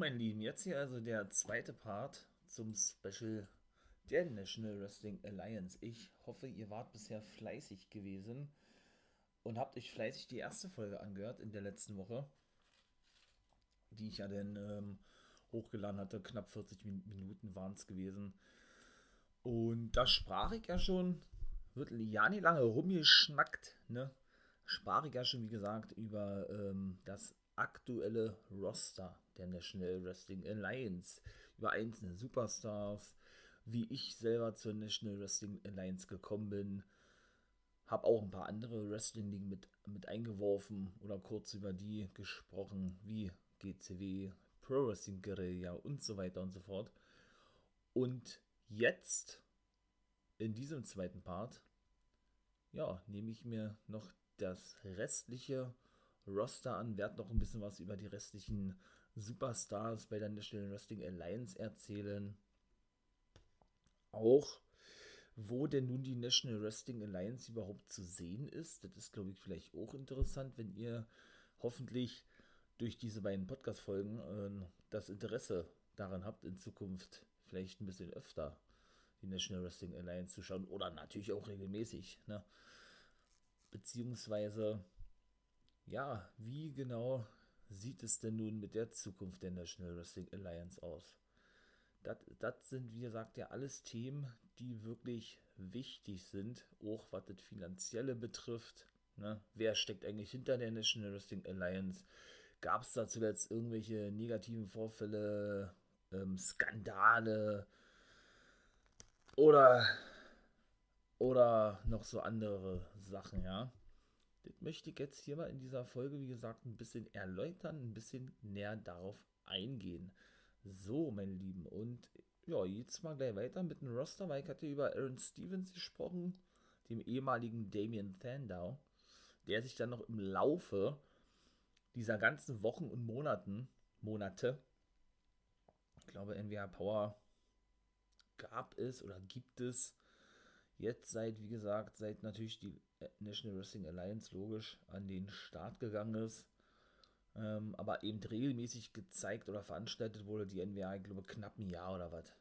mein Lieben, jetzt hier also der zweite Part zum Special der National Wrestling Alliance. Ich hoffe, ihr wart bisher fleißig gewesen und habt euch fleißig die erste Folge angehört in der letzten Woche, die ich ja dann ähm, hochgeladen hatte. Knapp 40 Minuten waren es gewesen. Und da sprach ich ja schon, wird ja nicht lange rumgeschnackt, ne? Sprach ich ja schon, wie gesagt, über ähm, das aktuelle Roster der National Wrestling Alliance, über einzelne Superstars, wie ich selber zur National Wrestling Alliance gekommen bin. Habe auch ein paar andere Wrestling-Ligen mit, mit eingeworfen oder kurz über die gesprochen, wie GCW, Pro Wrestling Guerilla und so weiter und so fort. Und jetzt, in diesem zweiten Part, ja, nehme ich mir noch das restliche Roster an, werde noch ein bisschen was über die restlichen Superstars bei der National Wrestling Alliance erzählen. Auch wo denn nun die National Wrestling Alliance überhaupt zu sehen ist. Das ist, glaube ich, vielleicht auch interessant, wenn ihr hoffentlich durch diese beiden Podcast-Folgen äh, das Interesse daran habt, in Zukunft vielleicht ein bisschen öfter die National Wrestling Alliance zu schauen oder natürlich auch regelmäßig. Ne? Beziehungsweise ja, wie genau sieht es denn nun mit der Zukunft der National Wrestling Alliance aus? Das sind, wie gesagt, ja alles Themen, die wirklich wichtig sind, auch was das Finanzielle betrifft. Ne? Wer steckt eigentlich hinter der National Wrestling Alliance? Gab es da zuletzt irgendwelche negativen Vorfälle, ähm, Skandale oder, oder noch so andere Sachen, ja? Das möchte ich jetzt hier mal in dieser Folge, wie gesagt, ein bisschen erläutern, ein bisschen näher darauf eingehen. So, meine Lieben, und ja, jetzt mal gleich weiter mit dem Roster, weil ich hatte über Aaron Stevens gesprochen, dem ehemaligen Damien Sandow, der sich dann noch im Laufe dieser ganzen Wochen und Monaten, Monate, ich glaube, NWA Power gab es oder gibt es jetzt seit, wie gesagt, seit natürlich die National Wrestling Alliance logisch an den Start gegangen ist. Ähm, aber eben regelmäßig gezeigt oder veranstaltet wurde die NWA, ich glaube, knapp ein Jahr oder was.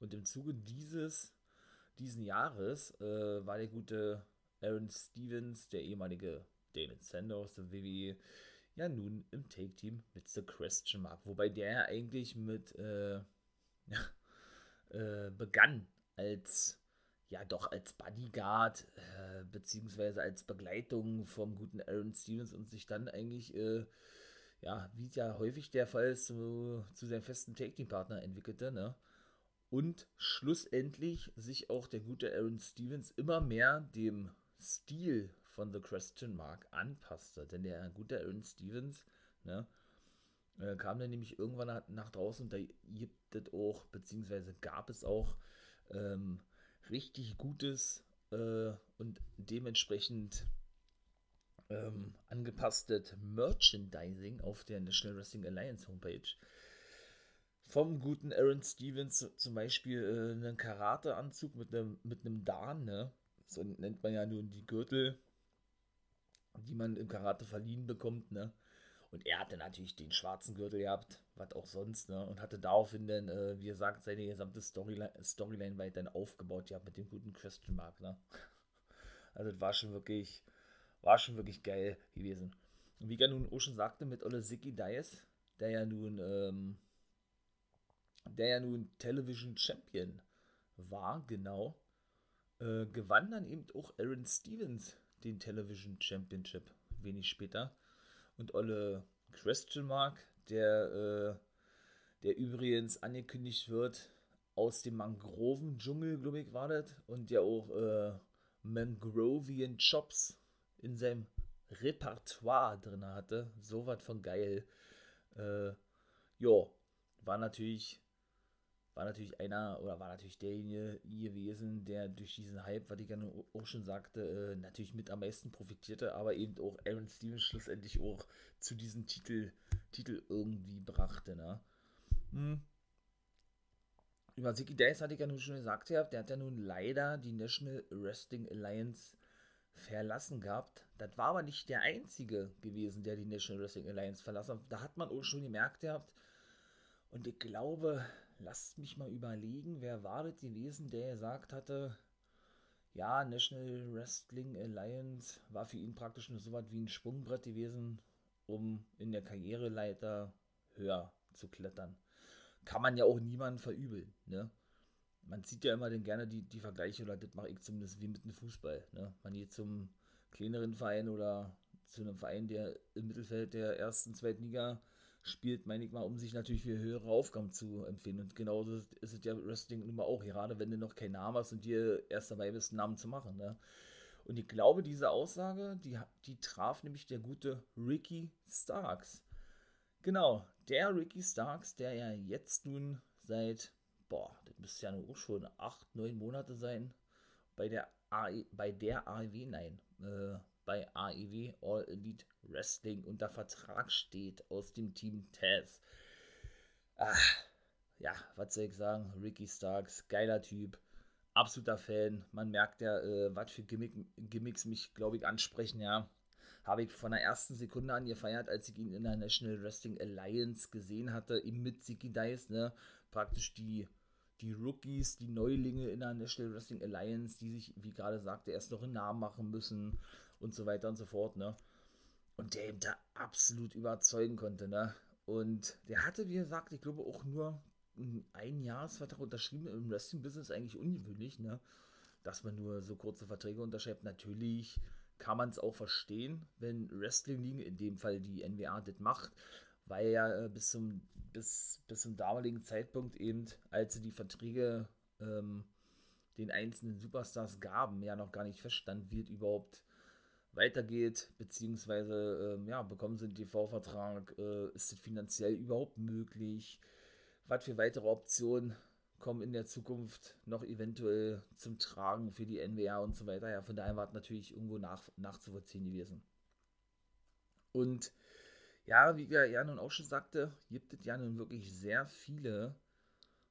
Und im Zuge dieses, diesen Jahres äh, war der gute Aaron Stevens, der ehemalige David Sandow der WWE, ja nun im Take-Team mit The Question Mark. Wobei der ja eigentlich mit äh, äh, begann als ja doch als Bodyguard äh, beziehungsweise als Begleitung vom guten Aaron Stevens und sich dann eigentlich, äh, ja, wie es ja häufig der Fall ist, zu, zu seinem festen Take-Team-Partner entwickelte, ne? Und schlussendlich sich auch der gute Aaron Stevens immer mehr dem Stil von The Question Mark anpasste. Denn der gute Aaron Stevens, ne, äh, kam dann nämlich irgendwann nach, nach draußen und da gibt es auch, beziehungsweise gab es auch, ähm, richtig gutes äh, und dementsprechend ähm, angepasstes Merchandising auf der National Wrestling Alliance Homepage. Vom guten Aaron Stevens zum Beispiel äh, einen Karateanzug mit einem mit einem Dan, ne? So nennt man ja nun die Gürtel, die man im Karate verliehen bekommt, ne? Und er hatte natürlich den schwarzen Gürtel gehabt, was auch sonst, ne? Und hatte daraufhin dann, äh, wie gesagt, seine gesamte Storyline, Storyline weiterhin aufgebaut, ja, mit dem guten Question Mark, ne? Also das war schon wirklich, war schon wirklich geil gewesen. Und wie ja nun auch schon sagte, mit Olle Ziggy Dice, der ja nun, ähm, der ja nun Television Champion war, genau, äh, gewann dann eben auch Aaron Stevens den Television Championship wenig später und Olle Question Mark, der, äh, der übrigens angekündigt wird aus dem Mangroven-Dschungel, glaube ich, war das, und der auch äh, Mangrovian Chops in seinem Repertoire drin hatte. So was von geil. Äh, ja, war natürlich war natürlich einer oder war natürlich derjenige gewesen, der durch diesen Hype, was ich ja auch schon sagte, äh, natürlich mit am meisten profitierte, aber eben auch Aaron Stevens schlussendlich auch zu diesem Titel, Titel irgendwie brachte. Ne? Hm. Über Zicky Dice hatte ich ja nun schon gesagt, der hat ja nun leider die National Wrestling Alliance verlassen gehabt. Das war aber nicht der einzige gewesen, der die National Wrestling Alliance verlassen hat. Da hat man auch schon gemerkt gehabt, Und ich glaube, lasst mich mal überlegen, wer war das gewesen, der gesagt hatte, ja, National Wrestling Alliance war für ihn praktisch nur so was wie ein Sprungbrett gewesen, um in der Karriereleiter höher zu klettern. Kann man ja auch niemandem verübeln, ne? Man sieht ja immer dann gerne die, die Vergleiche, oder das mache ich zumindest wie mit dem Fußball. Ne? Man geht zum kleineren Verein oder zu einem Verein, der im Mittelfeld der ersten, zweiten Liga spielt, meine ich mal, um sich natürlich für höhere Aufgaben zu empfehlen. Und genauso ist es ja Wrestling nun mal auch, gerade wenn du noch keinen Namen hast und dir erst dabei bist, einen Namen zu machen. Ne? Und ich glaube, diese Aussage, die, die traf nämlich der gute Ricky Starks. Genau, der Ricky Starks, der ja jetzt nun seit, boah, das müsste ja nur schon acht, neun Monate sein, bei der, AE, bei der AEW, nein, äh, bei AEW All Elite Wrestling unter Vertrag steht aus dem Team Taz. Ach, ja, was soll ich sagen? Ricky Starks, geiler Typ, absoluter Fan. Man merkt ja, äh, was für Gimmick, Gimmicks mich, glaube ich, ansprechen, ja. Habe ich von der ersten Sekunde an gefeiert, als ich ihn in der National Wrestling Alliance gesehen hatte, eben mit Ziggy Dice, ne? Praktisch die, die Rookies, die Neulinge in der National Wrestling Alliance, die sich, wie gerade sagte, erst noch einen Namen machen müssen und so weiter und so fort, ne? Und der ihn da absolut überzeugen konnte, ne? Und der hatte, wie gesagt, ich glaube auch nur ein Jahresvertrag unterschrieben im Wrestling-Business, eigentlich ungewöhnlich, ne? Dass man nur so kurze Verträge unterschreibt. Natürlich kann man es auch verstehen, wenn Wrestling-Ligen, in dem Fall die NWA, das macht, weil ja äh, bis zum, bis, bis zum damaligen Zeitpunkt eben, als sie die Verträge ähm, den einzelnen Superstars gaben, ja noch gar nicht feststand, wird überhaupt weitergeht, beziehungsweise ähm, ja, bekommen sie einen TV-Vertrag, äh, ist es finanziell überhaupt möglich, was für weitere Optionen kommen in der Zukunft noch eventuell zum Tragen für die NWR und so weiter. Ja, von daher war es natürlich irgendwo nach, nachzuvollziehen gewesen. Und ja, wie ja nun auch schon sagte, gibt es ja nun wirklich sehr viele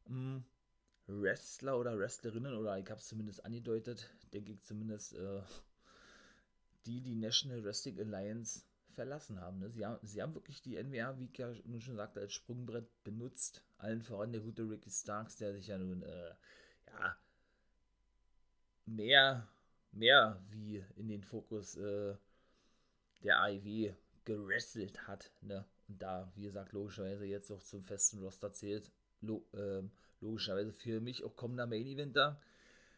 mh, hm, Wrestler oder Wrestlerinnen, oder ich habe es zumindest angedeutet, denke ich zumindest, äh, die die National Wrestling Alliance verlassen haben. Ne? Sie, haben sie haben wirklich die NWA, wie ich ja nun schon sagte, als Sprungbrett benutzt. Allen voran der gute Ricky Starks, der sich ja nun, äh, ja, mehr, mehr wie in den Fokus äh, der AEW gerestelt hat. Ne? Und da, wie gesagt, logischerweise jetzt auch zum festen Roster zählt. Lo äh, logischerweise für mich auch kommender Main Eventer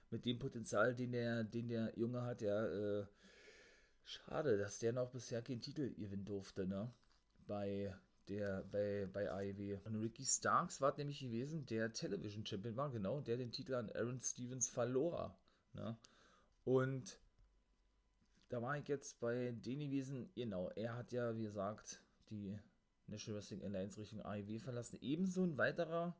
mit dem Potenzial, den der, den der Junge hat, ja, äh, Schade, dass der noch bisher keinen Titel gewinnen durfte, ne? Bei der, bei, bei AEW. Und Ricky Starks war nämlich gewesen, der Television Champion war, genau, der den Titel an Aaron Stevens verlor. Ne? Und da war ich jetzt bei den gewesen, genau, er hat ja, wie gesagt, die National Wrestling Alliance Richtung AEW verlassen. Ebenso ein weiterer,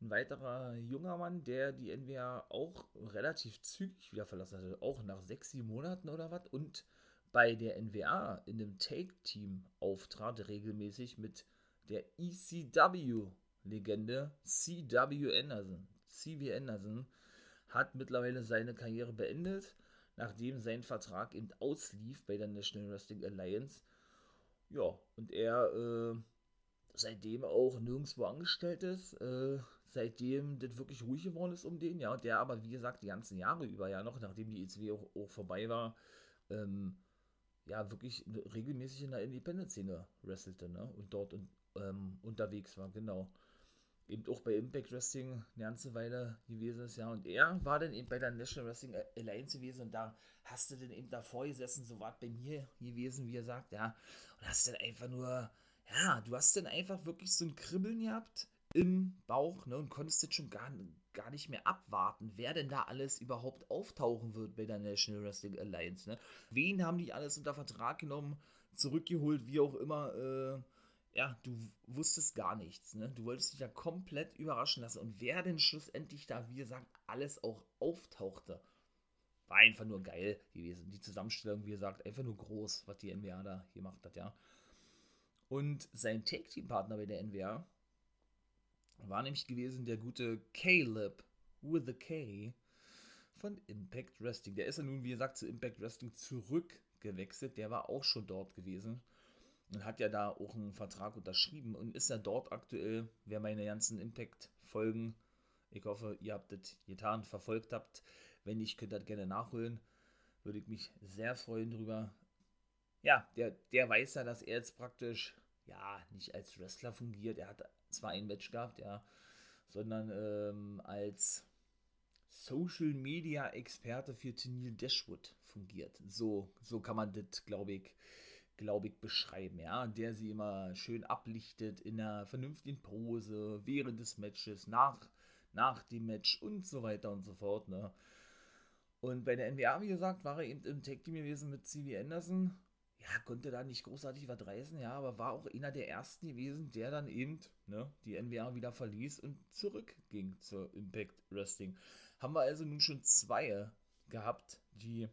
ein weiterer junger Mann, der die NWA auch relativ zügig wieder verlassen hatte, auch nach sechs, sieben Monaten oder was. Und bei der NWA in dem Take-Team auftrat, regelmäßig mit der ECW-Legende CW Anderson. CW Anderson hat mittlerweile seine Karriere beendet, nachdem sein Vertrag eben auslief bei der National Wrestling Alliance. Ja, und er äh, seitdem auch nirgendwo angestellt ist, äh, seitdem das wirklich ruhig geworden ist um den, ja, und der aber, wie gesagt, die ganzen Jahre über ja noch, nachdem die ECW auch, auch vorbei war, ähm, ja, wirklich regelmäßig in der Independent-Szene wrestelte, ne, und dort und, ähm, unterwegs war, genau. Eben auch bei Impact Wrestling eine ganze Weile gewesen ist, ja, und er war dann eben bei der National Wrestling Alliance gewesen und da hast du dann eben davor gesessen, so war bei mir gewesen, wie er sagt, ja, und hast dann einfach nur, ja, du hast dann einfach wirklich so ein Kribbeln gehabt, im Bauch ne, und konntest jetzt schon gar, gar nicht mehr abwarten, wer denn da alles überhaupt auftauchen wird bei der National Wrestling Alliance. Ne? Wen haben die alles unter Vertrag genommen, zurückgeholt, wie auch immer. Äh, ja, du wusstest gar nichts. Ne? Du wolltest dich ja komplett überraschen lassen. Und wer denn schlussendlich da, wie gesagt, alles auch auftauchte, war einfach nur geil gewesen. Die Zusammenstellung, wie gesagt, einfach nur groß, was die NWA da gemacht hat, ja. Und sein Tag-Team-Partner bei der NWA, war nämlich gewesen der gute Caleb with a K von Impact Wrestling. Der ist ja nun, wie gesagt, zu Impact Wrestling zurückgewechselt. Der war auch schon dort gewesen. und hat ja da auch einen Vertrag unterschrieben und ist ja dort aktuell, wer meine ganzen Impact-Folgen, ich hoffe, ihr habt das getan, verfolgt habt. Wenn nicht, könnt ihr das gerne nachholen. Würde ich mich sehr freuen drüber. Ja, der, der weiß ja, dass er jetzt praktisch, ja, nicht als Wrestler fungiert. Er hat zwar ein Match gehabt, ja, sondern ähm, als Social Media Experte für Tennille Dashwood fungiert. So, so kann man das, glaube ich, glaube ich, beschreiben, ja, der sie immer schön ablichtet in einer vernünftigen Pose, während des Matches, nach, nach dem Match und so weiter und so fort, ne. Und bei der NWA, wie gesagt, war er eben im Tag Team gewesen mit C.V. Anderson. Ja, konnte da nicht großartig was reißen, ja, aber war auch einer der ersten gewesen, der dann eben ne, die NWA wieder verließ und zurückging zur Impact Wrestling. Haben wir also nun schon zwei gehabt, die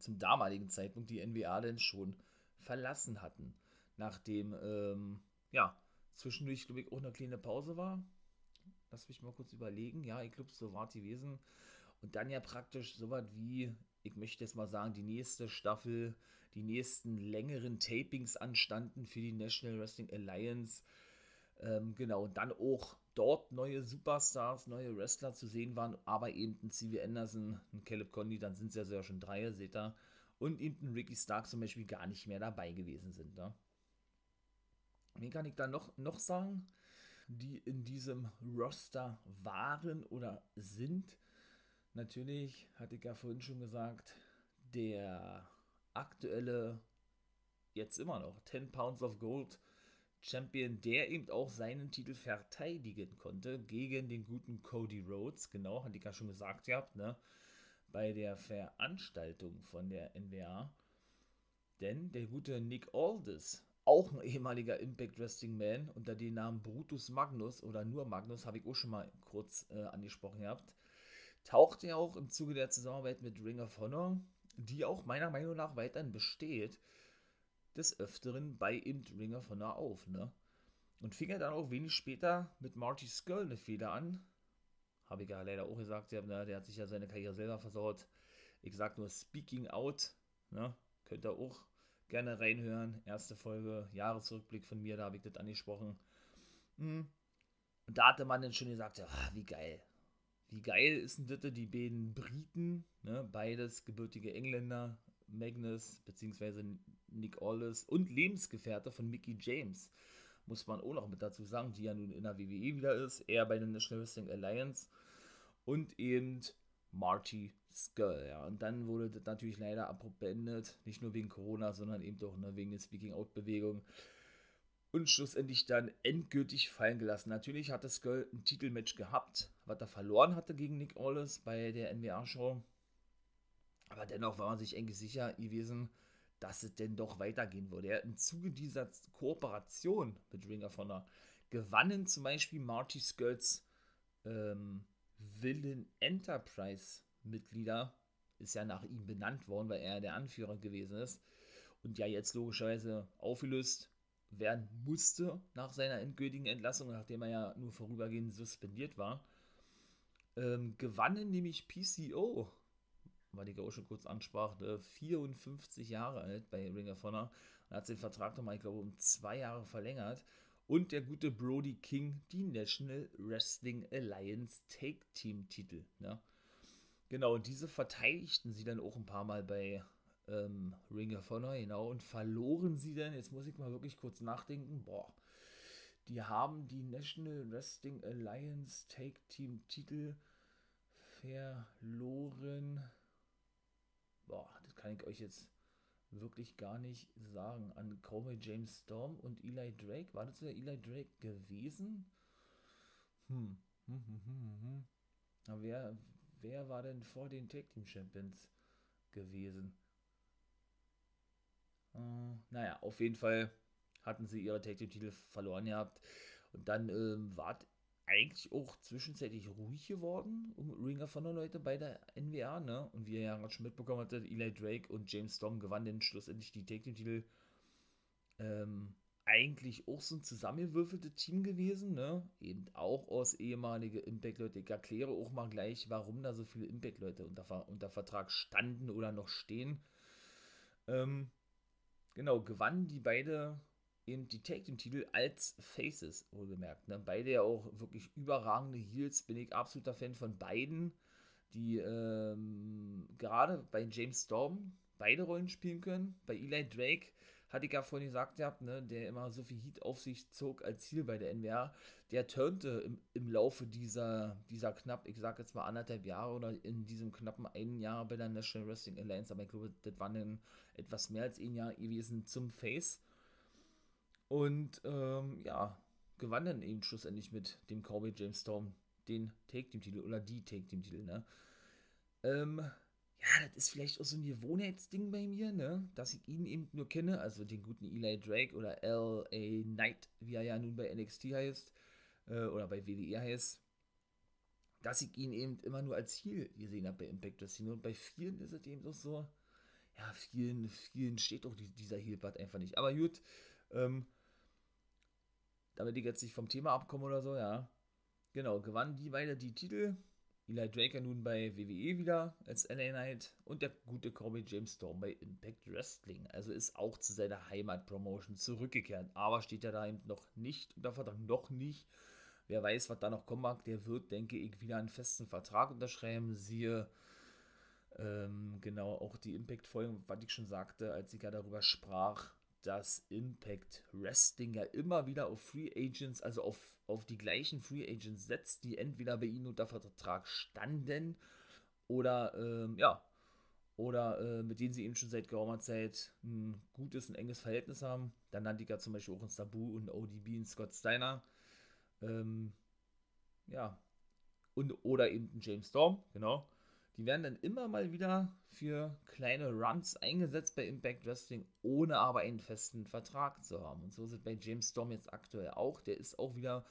zum damaligen Zeitpunkt die NWA denn schon verlassen hatten. Nachdem, ähm, ja, zwischendurch, glaube ich, auch eine kleine Pause war. Lass mich mal kurz überlegen. Ja, ich glaube, so war es gewesen. Und dann ja praktisch so was wie, ich möchte jetzt mal sagen, die nächste Staffel, die nächsten längeren Tapings anstanden für die National Wrestling Alliance. Ähm, genau, und dann auch dort neue Superstars, neue Wrestler zu sehen waren, aber eben ein C.V. Anderson, ein Caleb Conley, dann sind es ja sogar schon drei, seht ihr, und eben ein Ricky Stark zum Beispiel gar nicht mehr dabei gewesen sind. Ne? Wen kann ich da noch, noch sagen, die in diesem Roster waren oder sind? Natürlich, hatte ich ja vorhin schon gesagt, der aktuelle, jetzt immer noch, 10 Pounds of Gold Champion, der eben auch seinen Titel verteidigen konnte gegen den guten Cody Rhodes. Genau, hatte ich ja schon gesagt gehabt, ne? Bei der Veranstaltung von der NWA. Denn der gute Nick Aldis, auch ein ehemaliger Impact Wrestling Man unter dem Namen Brutus Magnus oder nur Magnus, habe ich auch schon mal kurz äh, angesprochen gehabt, tauchte ja auch im Zuge der Zusammenarbeit mit Ring of Honor, die auch meiner Meinung nach weiterhin besteht, des Öfteren bei im Ring of Honor auf, ne? Und fing er dann auch wenig später mit Marty Skull eine Feder an. Habe ich ja leider auch gesagt, der, ne? der hat sich ja seine Karriere selber versaut. Ich sag nur Speaking Out, ne? Könnt ihr auch gerne reinhören. Erste Folge, Jahresrückblick von mir, da habe ich das angesprochen. Hm. Und da hatte man dann schon gesagt, ja, wie geil. Wie geil ist denn das, die beiden Briten, ne, beides gebürtige Engländer, Magnus bzw. Nick Aldis und Lebensgefährte von Mickey James, muss man auch noch mit dazu sagen, die ja nun in der WWE wieder ist, er bei der National Wrestling Alliance und eben Marty Skull, ja. Und dann wurde das natürlich leider abrupt beendet, nicht nur wegen Corona, sondern eben doch ne, wegen der Speaking-Out-Bewegung und schlussendlich dann endgültig fallen gelassen. Natürlich hatte Skull ein Titelmatch gehabt, was er verloren hatte gegen Nick Aldis bei der NWA-Show. Aber dennoch war man sich eigentlich sicher gewesen, dass es denn doch weitergehen würde. Ja, Im Zuge dieser Kooperation mit Ring of Honor gewannen zum Beispiel Marty Skirts ähm, Villain Enterprise Mitglieder, ist ja nach ihm benannt worden, weil er der Anführer gewesen ist und ja jetzt logischerweise aufgelöst werden musste nach seiner endgültigen Entlassung, nachdem er ja nur vorübergehend suspendiert war. Ähm, gewannen nämlich PCO weil auch schon kurz ansprach, 54 Jahre alt bei Ring of Honor und hat den Vertrag nochmal, ich glaube, um zwei Jahre verlängert. Und der gute Brody King die National Wrestling Alliance Take Team Titel. Ja. Genau, und diese verteidigten sie dann auch ein paar Mal bei ähm, Ring of Honor, genau, und verloren sie dann, jetzt muss ich mal wirklich kurz nachdenken, boah, die haben die National Wrestling Alliance Take Team Titel verloren boah, das kann ich euch jetzt wirklich gar nicht sagen. An Cowboy James Storm und Eli Drake. War das der Eli Drake gewesen? Hm. Hm, hm, hm, hm. Na, wer, wer war denn vor den Tag Team Champions gewesen? Äh, naja, auf jeden Fall hatten sie ihre Tag Team Titel verloren gehabt. Und dann ähm, war eigentlich auch zwischenzeitlich ruhig geworden um Ring of Honor Leute bei der NWA, ne? Und wie ihr ja gerade schon mitbekommen hattet, Eli Drake und James Storm gewannen schlussendlich die Take Titel. Ähm, eigentlich auch so ein zusammengewürfeltes Team gewesen, ne? Eben auch aus ehemalige Impact-Leute. Ich erkläre auch mal gleich, warum da so viele Impact-Leute unter, unter Vertrag standen oder noch stehen. Ähm, genau, gewannen die beide eben die Take Team Titel als Faces, wohlgemerkt. Ne? Beide ja auch wirklich überragende Heels, bin ich absoluter Fan von beiden, die ähm, gerade bei James Storm beide Rollen spielen können. Bei Eli Drake hatte ich ja vorhin gesagt, gehabt, ne, der immer so viel Heat auf sich zog als Ziel bei der NWA, der turnte im, im Laufe dieser, dieser knapp, ich sag jetzt mal anderthalb Jahre oder in diesem knappen einen Jahr bei der National Wrestling Alliance, aber ich glaube, das waren dann etwas mehr als ein Jahr gewesen zum Face. Und ähm, ja, gewann dann eben schlussendlich mit dem Cowboy James Storm den Take-Team-Titel oder die Take-Team-Titel, ne? Ähm, ja, das ist vielleicht auch so ein Gewohnheitsding bei mir, ne? Dass ich ihn eben nur kenne, also den guten Eli Drake oder L.A. Knight, wie er ja nun bei NXT heißt, äh, oder bei WWE heißt, dass ich ihn eben immer nur als Heal gesehen habe bei Impact Wrestling. Und bei vielen ist es eben doch so, ja, vielen, vielen steht auch dieser Heal-Part einfach nicht. Aber gut, ähm, damit ich jetzt nicht vom Thema abkomme oder so, ja. Genau, gewannen die beide die Titel. Eli Draker nun bei WWE wieder als LA Knight und der gute Corby James Storm bei Impact Wrestling. Also ist auch zu seiner Heimatpromotion zurückgekehrt. Aber steht ja da eben noch nicht unter Vertrag, noch nicht. Wer weiß, was da noch kommen mag, der wird, denke ich, wieder einen festen Vertrag unterschreiben. Siehe ähm, genau auch die Impact-Folgen, was ich schon sagte, als ich ja darüber sprach, dass Impact Wrestling ja immer wieder auf Free Agents, also auf, auf die gleichen Free Agents setzt, die entweder bei ihnen unter Vertrag standen oder ähm, ja, oder äh, mit denen sie eben schon seit geraumer Zeit ein gutes und enges Verhältnis haben. Dann nannte ich ja zum Beispiel auch ein Sabu und ODB und Scott Steiner. Ähm, ja. Und, oder eben ein James Storm, genau. Die werden dann immer mal wieder für kleine Runs eingesetzt bei Impact Wrestling, ohne aber einen festen Vertrag zu haben. Und so sind bei James Storm jetzt aktuell auch. Der ist auch wieder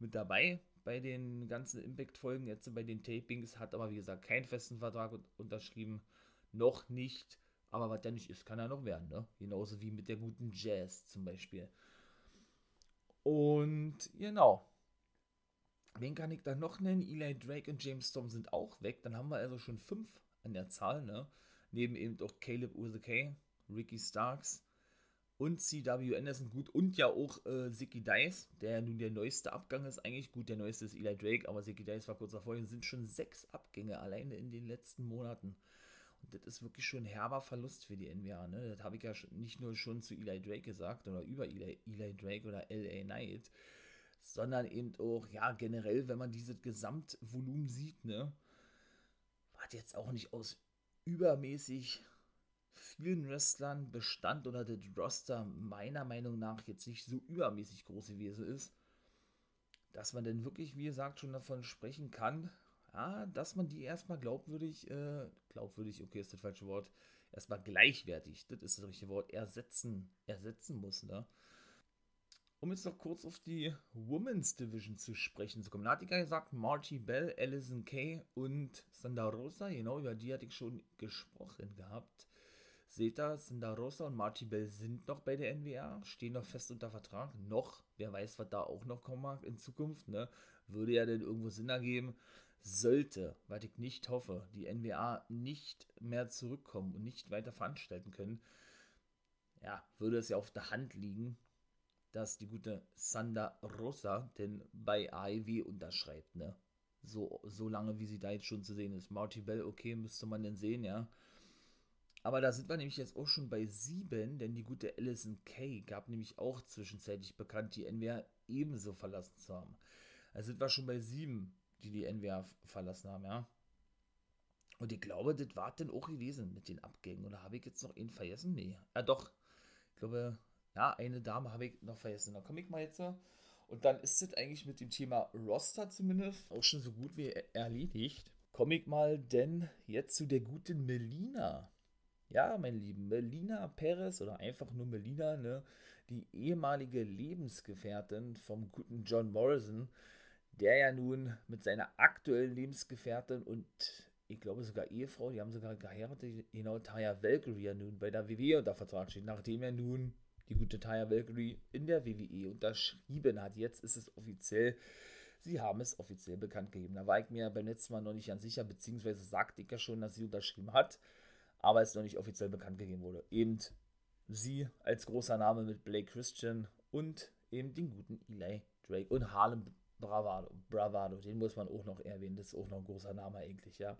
mit dabei bei den ganzen Impact-Folgen, jetzt bei den Tapings, hat aber wie gesagt keinen festen Vertrag unterschrieben. Noch nicht. Aber was der nicht ist, kann er noch werden. Ne? Genauso wie mit der guten Jazz zum Beispiel. Und genau, Wen kann ich da noch nennen? Eli Drake und James Storm sind auch weg. Dann haben wir also schon fünf an der Zahl, ne? Neben eben auch Caleb K, Ricky Starks und CW Anderson gut und ja auch äh, Zicky Dice, der ja nun der neueste Abgang ist. Eigentlich gut, der neueste ist Eli Drake, aber Zicky Dice war kurz davor. Es sind schon sechs Abgänge alleine in den letzten Monaten. Und das ist wirklich schon ein herber Verlust für die NWA. Ne? Das habe ich ja nicht nur schon zu Eli Drake gesagt oder über Eli, Eli Drake oder LA Knight sondern eben auch, ja, generell, wenn man dieses Gesamtvolumen sieht, ne, hat jetzt auch nicht aus übermäßig vielen Wrestlern bestand oder das Roster meiner Meinung nach jetzt nicht so übermäßig groß gewesen ist, dass man denn wirklich, wie gesagt, schon davon sprechen kann, ja, dass man die erstmal glaubwürdig, äh, glaubwürdig, okay, ist das falsche Wort, erstmal gleichwertig, das ist das richtige Wort, ersetzen, ersetzen muss, ne? Um jetzt noch kurz auf die Women's Division zu sprechen zu kommen. Da hatte ich ja gesagt, Marty Bell, Alison Kay und Sandra Rosa, genau über die hatte ich schon gesprochen gehabt. Seht ihr, Sandra Rosa und Marty Bell sind noch bei der NWA, stehen noch fest unter Vertrag. Noch, wer weiß, was da auch noch kommen mag in Zukunft, ne? Würde ja denn irgendwo Sinn ergeben. Sollte, was ich nicht hoffe, die NWA nicht mehr zurückkommen und nicht weiter veranstalten können, ja, würde es ja auf der Hand liegen, dass die gute Sanda Rosa denn bei AEW unterschreibt, ne? So, so lange, wie sie da jetzt schon zu sehen ist. Marty Bell, okay, müsste man denn sehen, ja. Aber da sind wir nämlich jetzt auch schon bei sieben, denn die gute Alison Kay gab nämlich auch zwischenzeitlich bekannt, die NWA ebenso verlassen zu haben. Also sind wir schon bei sieben, die die NWA verlassen haben, ja. Und ich glaube, das war dann auch gewesen mit den Abgängen. Oder habe ich jetzt noch einen vergessen? Nee. Ja, doch. Ich glaube, ja, eine Dame habe ich noch vergessen. Da komme ich mal jetzt. Und dann ist es eigentlich mit dem Thema Roster zumindest auch schon so gut wie erledigt. Komme ich mal denn jetzt zu der guten Melina. Ja, mein Lieben, Melina Perez oder einfach nur Melina, ne? Die ehemalige Lebensgefährtin vom guten John Morrison, der ja nun mit seiner aktuellen Lebensgefährtin und ich glaube sogar Ehefrau, die haben sogar geheiratet, genau Taya Valkyrie ja nun bei der WWE unter Vertrag steht, nachdem er nun die gute Taya Valkyrie in der WWE unterschrieben hat. Jetzt ist es offiziell. Sie haben es offiziell bekannt gegeben. Da war ich mir beim letzten Mal noch nicht ganz sicher, beziehungsweise sagte ich ja schon, dass sie unterschrieben hat, aber es noch nicht offiziell bekannt gegeben wurde. Eben sie als großer Name mit Blake Christian und eben den guten Eli Drake und Harlem Bravado, Bravado, den muss man auch noch erwähnen, das ist auch noch ein großer Name eigentlich, ja.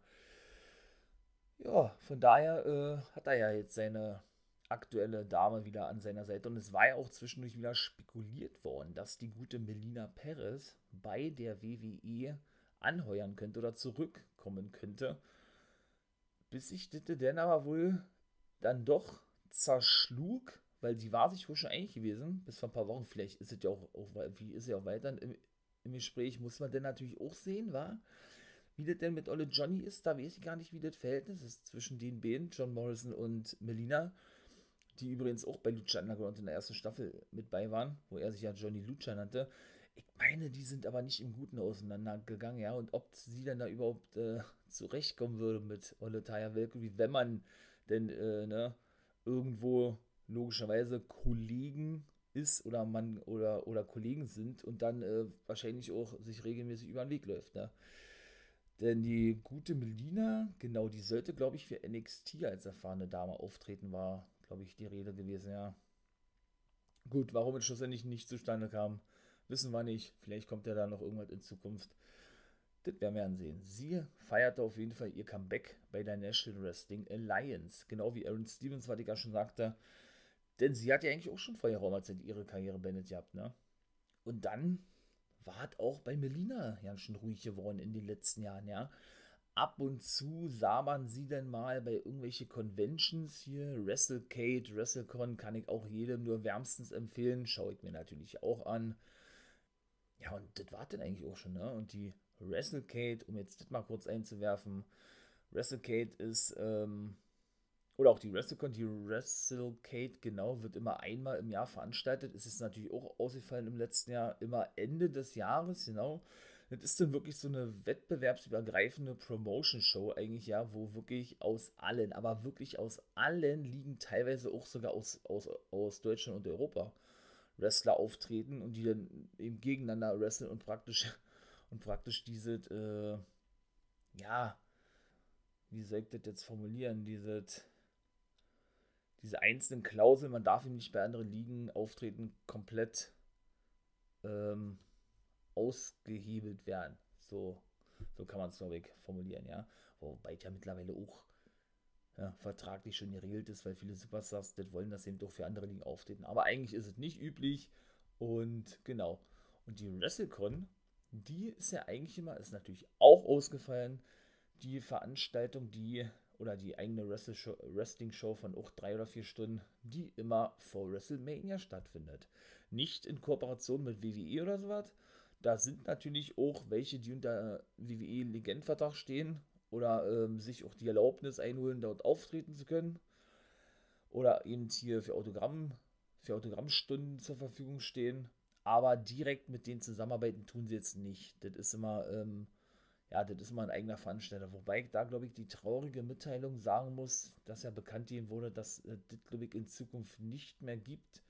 Ja, von daher äh, hat er ja jetzt seine aktuelle Dame wieder an seiner Seite. Und es war ja auch zwischendurch wieder spekuliert worden, dass die gute Melina Perez bei der WWE anheuern könnte oder zurückkommen könnte. Bis sich das dann aber wohl dann doch zerschlug, weil sie war sich wohl schon einig gewesen, bis vor ein paar Wochen, vielleicht ist es ja auch, auch wie ist ja auch weiter im, im Gespräch, muss man denn natürlich auch sehen, war, wie das denn mit Olle Johnny ist, da weiß ich gar nicht, wie das Verhältnis ist zwischen den beiden, John Morrison und Melina, die übrigens auch bei Lucha Underground in der ersten Staffel mit bei waren, wo er sich ja Johnny Lucha nannte. Ich meine, die sind aber nicht im Guten auseinandergegangen, ja, und ob sie dann da überhaupt äh, zurechtkommen würde mit Olle Taya Valkyrie, wenn man denn, äh, ne, irgendwo logischerweise Kollegen ist oder man oder, oder Kollegen sind und dann äh, wahrscheinlich auch sich regelmäßig über den Weg läuft. Ne? Denn die gute Melina, genau, die sollte, glaube ich, für NXT als erfahrene Dame auftreten, war, glaube ich, die Rede gewesen, ja. Gut, warum es schlussendlich nicht zustande kam, wissen wir nicht. Vielleicht kommt ja da noch irgendwas in Zukunft. Das werden wir ansehen. Sie feierte auf jeden Fall ihr Comeback bei der National Wrestling Alliance. Genau wie Aaron Stevens, was ich ja schon sagte. Denn sie hat ja eigentlich auch schon vor ihrer Zeit ihre Karriere beendet gehabt, ne? Und dann war es auch bei Melina ganz schön ruhig geworden in den letzten Jahren, ja. Ab und zu sah man sie dann mal bei irgendwelche Conventions hier, WrestleCade, WrestleCon, kann ich auch jedem nur wärmstens empfehlen, schaue ich mir natürlich auch an. Ja, und das war dann eigentlich auch schon, ne? Und die WrestleCade, um jetzt das mal kurz einzuwerfen, WrestleCade ist, ähm, oder auch die WrestleCon, die WrestleCade, genau, wird immer einmal im Jahr veranstaltet. Es ist natürlich auch ausgefallen im letzten Jahr, immer Ende des Jahres, genau. Das ist dann wirklich so eine wettbewerbsübergreifende Promotion-Show eigentlich, ja, wo wirklich aus allen, aber wirklich aus allen Ligen, teilweise auch sogar aus, aus, aus Deutschland und Europa, Wrestler auftreten und die dann eben gegeneinander wresteln und praktisch und praktisch diese, äh, ja, wie soll ich das jetzt formulieren, diese, diese einzelnen Klauseln, man darf ihm nicht bei anderen Ligen auftreten, komplett ähm, ausgehebelt werden. So, so kann man es, glaube ich, formulieren, ja. Wobei ja mittlerweile auch ja, vertraglich schon geregelt ist, weil viele Superstars das wollen, dass sie eben doch für andere Ligen auftreten. Aber eigentlich ist es nicht üblich und genau. Und die WrestleCon die ist ja eigentlich immer, ist natürlich auch ausgefallen, die Veranstaltung, die oder die eigene Wrestling-Show von auch drei oder vier Stunden, die immer vor WrestleMania stattfindet. Nicht in Kooperation mit WWE oder sowas. Da sind natürlich auch welche, die unter WWE-Legendvertrag stehen oder ähm, sich auch die Erlaubnis einholen, dort auftreten zu können. Oder eben hier für Autogramm, für Autogrammstunden zur Verfügung stehen aber direkt mit denen zusammenarbeiten tun sie jetzt nicht. Das ist immer, ähm, ja, das ist immer ein eigener Veranstalter. Wobei ich da, glaube ich, die traurige Mitteilung sagen muss, dass ja bekannt gegeben wurde, dass äh, das, glaube ich, in Zukunft nicht mehr gibt,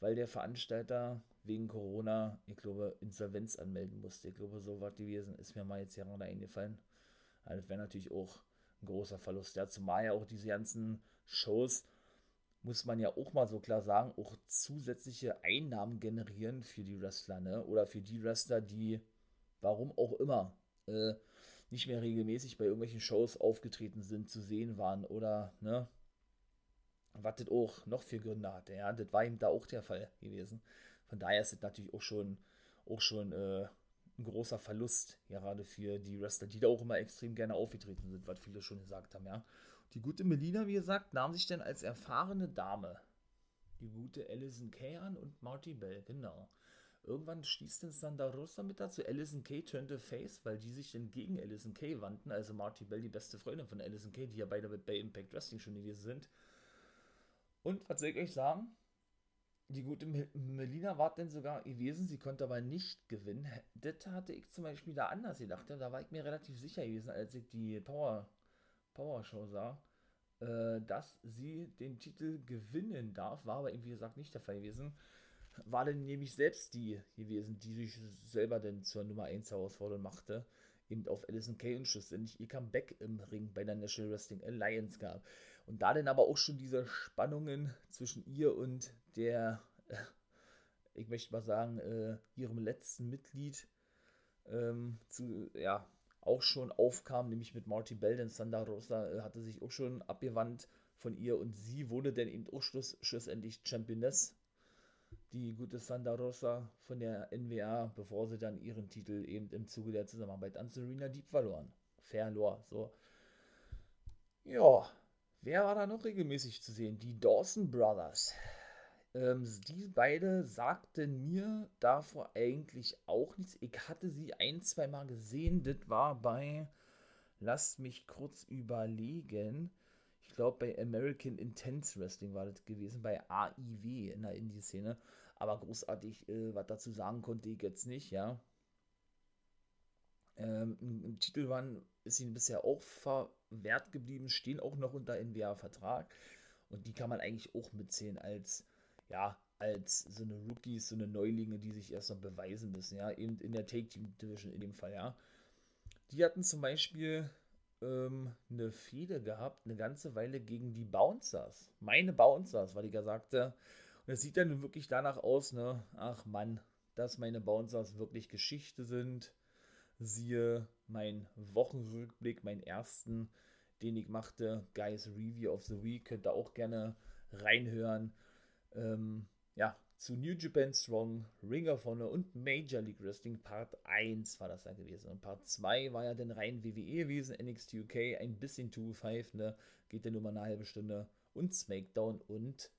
weil der Veranstalter wegen Corona, ich glaube, Insolvenz anmelden musste. Ich glaube, so was gewesen ist mir mal jetzt gerade eingefallen. Also das wäre natürlich auch ein großer Verlust. Ja, zumal ja auch diese ganzen Shows muss man ja auch mal so klar sagen, auch zusätzliche Einnahmen generieren für die Wrestler, ne? Oder für die Wrestler, die, warum auch immer, äh, nicht mehr regelmäßig bei irgendwelchen Shows aufgetreten sind, zu sehen waren oder, ne? Was das auch noch für Gründe hatte, ja. Das war ihm da auch der Fall gewesen. Von daher ist es natürlich auch schon, auch schon äh, ein großer Verlust, gerade für die Wrestler, die da auch immer extrem gerne aufgetreten sind, was viele schon gesagt haben, ja. Die gute Melina, wie gesagt, nahm sich dann als erfahrene Dame die gute Alison Kay an und Marty Bell, genau. Irgendwann schließt es dann daraus damit dazu, Alison Kay turnte face, weil die sich dann gegen Alison Kay wandten, also Marty Bell, die beste Freundin von Alison Kay, die ja beide bei Impact Wrestling schon gewesen sind. Und was soll ich euch sagen? Die gute Melina war denn sogar gewesen, sie konnte aber nicht gewinnen. Das hatte ich zum Beispiel da anders gedacht. Da war ich mir relativ sicher gewesen, als ich die Power Powershow sah, äh, dass sie den Titel gewinnen darf, war aber eben wie gesagt nicht der Fall gewesen. War dann nämlich selbst die gewesen, die sich selber denn zur Nummer 1 herausfordern machte, eben auf Alison Kay und schlussendlich ihr Comeback im Ring bei der National Wrestling Alliance gab. Und da dann aber auch schon diese Spannungen zwischen ihr und der, äh, ich möchte mal sagen, äh, ihrem letzten Mitglied ähm, zu, ja, auch schon aufkam, nämlich mit Marty Bell, denn Sandra Rosa äh, hatte sich auch schon abgewandt von ihr und sie wurde dann eben auch schluss, schlussendlich Championess, die gute Sandra Rosa von der NWA, bevor sie dann ihren Titel eben im Zuge der Zusammenarbeit an Serena Deep verloren. Verlor, so. Ja, wer war da noch regelmäßig zu sehen? Die Dawson Brothers. Ähm, die beide sagten mir davor eigentlich auch nichts. Ich hatte sie ein, zwei Mal gesehen. Das war bei, lasst mich kurz überlegen. Ich glaube, bei American Intense Wrestling war das gewesen, bei AIW in der Indie-Szene. Aber großartig, äh, was dazu sagen konnte ich jetzt nicht, ja. Ähm, Im Titel waren, ist ihnen bisher auch verwehrt geblieben, stehen auch noch unter NWA-Vertrag. Und die kann man eigentlich auch mitzählen als ja, als so eine Rookies, so eine Neulinge, die sich erst noch beweisen müssen, ja, eben in der Take-Team-Division in dem Fall, ja. Die hatten zum Beispiel ähm, eine Fehde gehabt, eine ganze Weile gegen die Bouncers. Meine Bouncers, weil ich ja sagte. Und es sieht dann wirklich danach aus, ne, ach Mann, dass meine Bouncers wirklich Geschichte sind. Siehe mein Wochenrückblick, meinen ersten, den ich machte, Guys Review of the Week, könnt ihr auch gerne reinhören ähm, ja, zu New Japan Strong, Ring of Honor und Major League Wrestling Part 1 war das da gewesen. Und Part 2 war ja dann rein WWE gewesen, NXT UK, ein bisschen 2-5, ne? Geht ja nur mal eine halbe Stunde. Und SmackDown und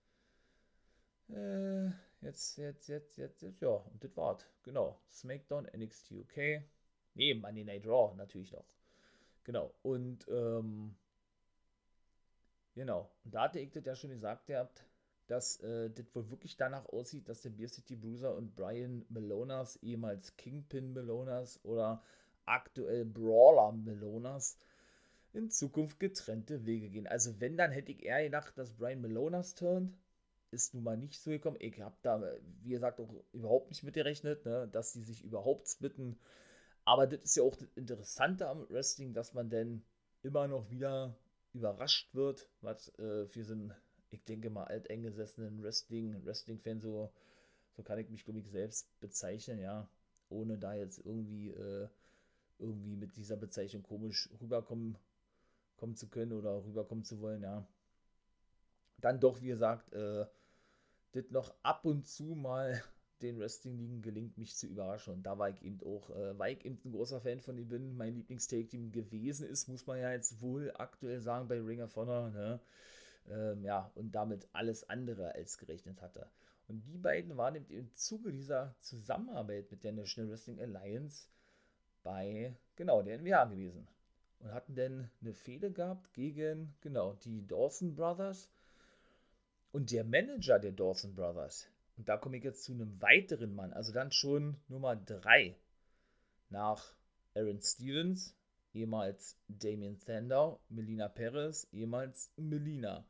äh, jetzt, jetzt, jetzt, jetzt, jetzt, ja, und das war's. Genau. SmackDown, NXT UK. Nee, Monday Night Raw natürlich noch. Genau. Und, ähm, genau. Und da hatte ich das ja schon gesagt, ihr habt, dass äh, das wohl wirklich danach aussieht, dass der Beer City Bruiser und Brian Melonas, ehemals Kingpin Melonas oder aktuell Brawler Melonas, in Zukunft getrennte Wege gehen. Also wenn, dann hätte ich eher gedacht, dass Brian Melonas turnt. Ist nun mal nicht so gekommen. Ich habe da, wie gesagt, auch überhaupt nicht mit gerechnet, ne, dass die sich überhaupt splitten. Aber das ist ja auch das Interessante am Wrestling, dass man denn immer noch wieder überrascht wird, was äh, für so ein ich denke mal, alteingesessenen Wrestling, Wrestling-Fan, so, so kann ich mich, glaube ich, selbst bezeichnen, ja. Ohne da jetzt irgendwie, äh, irgendwie mit dieser Bezeichnung komisch rüberkommen kommen zu können oder rüberkommen zu wollen, ja. Dann doch, wie gesagt, äh, das noch ab und zu mal den Wrestling-Ligen gelingt, mich zu überraschen. Und da war ich eben auch, äh, weil ich eben ein großer Fan von ihm bin, mein Lieblings-Take-Team gewesen ist, muss man ja jetzt wohl aktuell sagen, bei Ring of Honor, ne? ähm, ja, und damit alles andere als gerechnet hatte. Und die beiden waren im Zuge dieser Zusammenarbeit mit der National Wrestling Alliance bei, genau, der NWA gewesen. Und hatten dann eine Fehde gehabt gegen, genau, die Dawson Brothers. Und der Manager der Dawson Brothers, und da komme ich jetzt zu einem weiteren Mann, also dann schon Nummer 3 nach Aaron Stevens, ehemals Damien Sandow, Melina Perez, ehemals Melina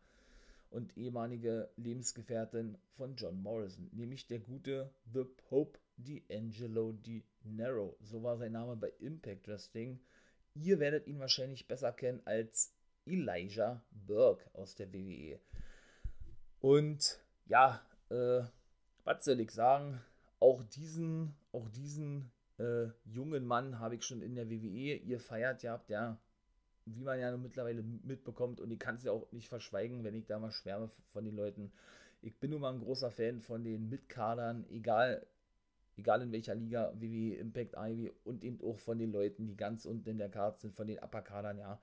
und ehemalige Lebensgefährtin von John Morrison, nämlich der gute The Pope D'Angelo Di Nero. So war sein Name bei Impact Wrestling. Ihr werdet ihn wahrscheinlich besser kennen als Elijah Burke aus der WWE. Und ja, äh, was soll ich sagen? Auch diesen, auch diesen äh, jungen Mann habe ich schon in der WWE. Ihr feiert ja, ja, wie man ja mittlerweile mitbekommt, und ich kann es ja auch nicht verschweigen, wenn ich da mal schwärme von den Leuten. Ich bin nun mal ein großer Fan von den Mitkadern, egal, egal in welcher Liga, wie Impact Ivy und eben auch von den Leuten, die ganz unten in der Karte sind, von den Upper-Kadern, ja.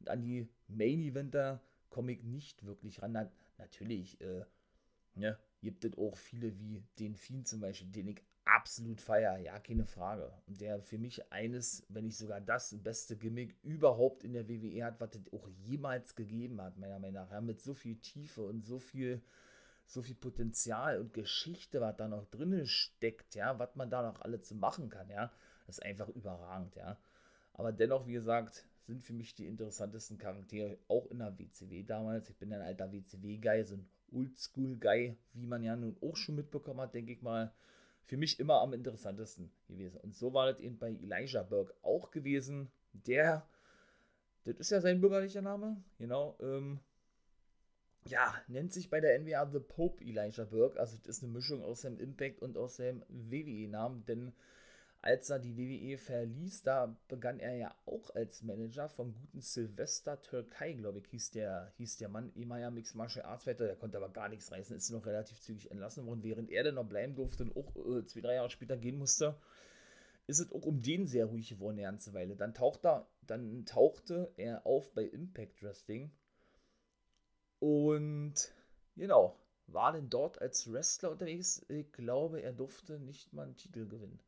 Und an die Main-Eventer komme ich nicht wirklich ran. Na, natürlich, äh, ne, gibt es auch viele wie den Fiend zum Beispiel, den ich absolut feier, ja, keine Frage. Und der für mich eines, wenn nicht sogar das beste Gimmick überhaupt in der WWE hat, was es auch jemals gegeben hat, meiner Meinung nach. Ja, mit so viel Tiefe und so viel, so viel Potenzial und Geschichte, was da noch drin steckt, ja, was man da noch alles zu machen kann, ja. Das ist einfach überragend, ja. Aber dennoch, wie gesagt, sind für mich die interessantesten Charaktere auch in der WCW damals. Ich bin ein alter WCW-Guy, so ein Oldschool-Guy, wie man ja nun auch schon mitbekommen hat, denke ich mal für mich immer am interessantesten gewesen. Und so war das eben bei Elijah Burke auch gewesen. Der, das ist ja sein bürgerlicher Name, genau, ähm, ja, nennt sich bei der NWA The Pope Elijah Burke. Also, das ist eine Mischung aus seinem Impact und aus seinem WWE-Namen, denn als er die WWE verließ, da begann er ja auch als Manager vom guten Sylvester Türkei, glaube ich, hieß der, hieß der Mann, ehemaliger Mixed Martial Arts Fighter, der konnte aber gar nichts reißen, ist noch relativ zügig entlassen worden, während er dann noch bleiben durfte und auch äh, zwei, drei Jahre später gehen musste, ist es auch um den sehr ruhig geworden eine ganze Weile. Dann, taucht er, dann tauchte er auf bei Impact Wrestling und genau, war denn dort als Wrestler unterwegs. Ich glaube, er durfte nicht mal einen Titel gewinnen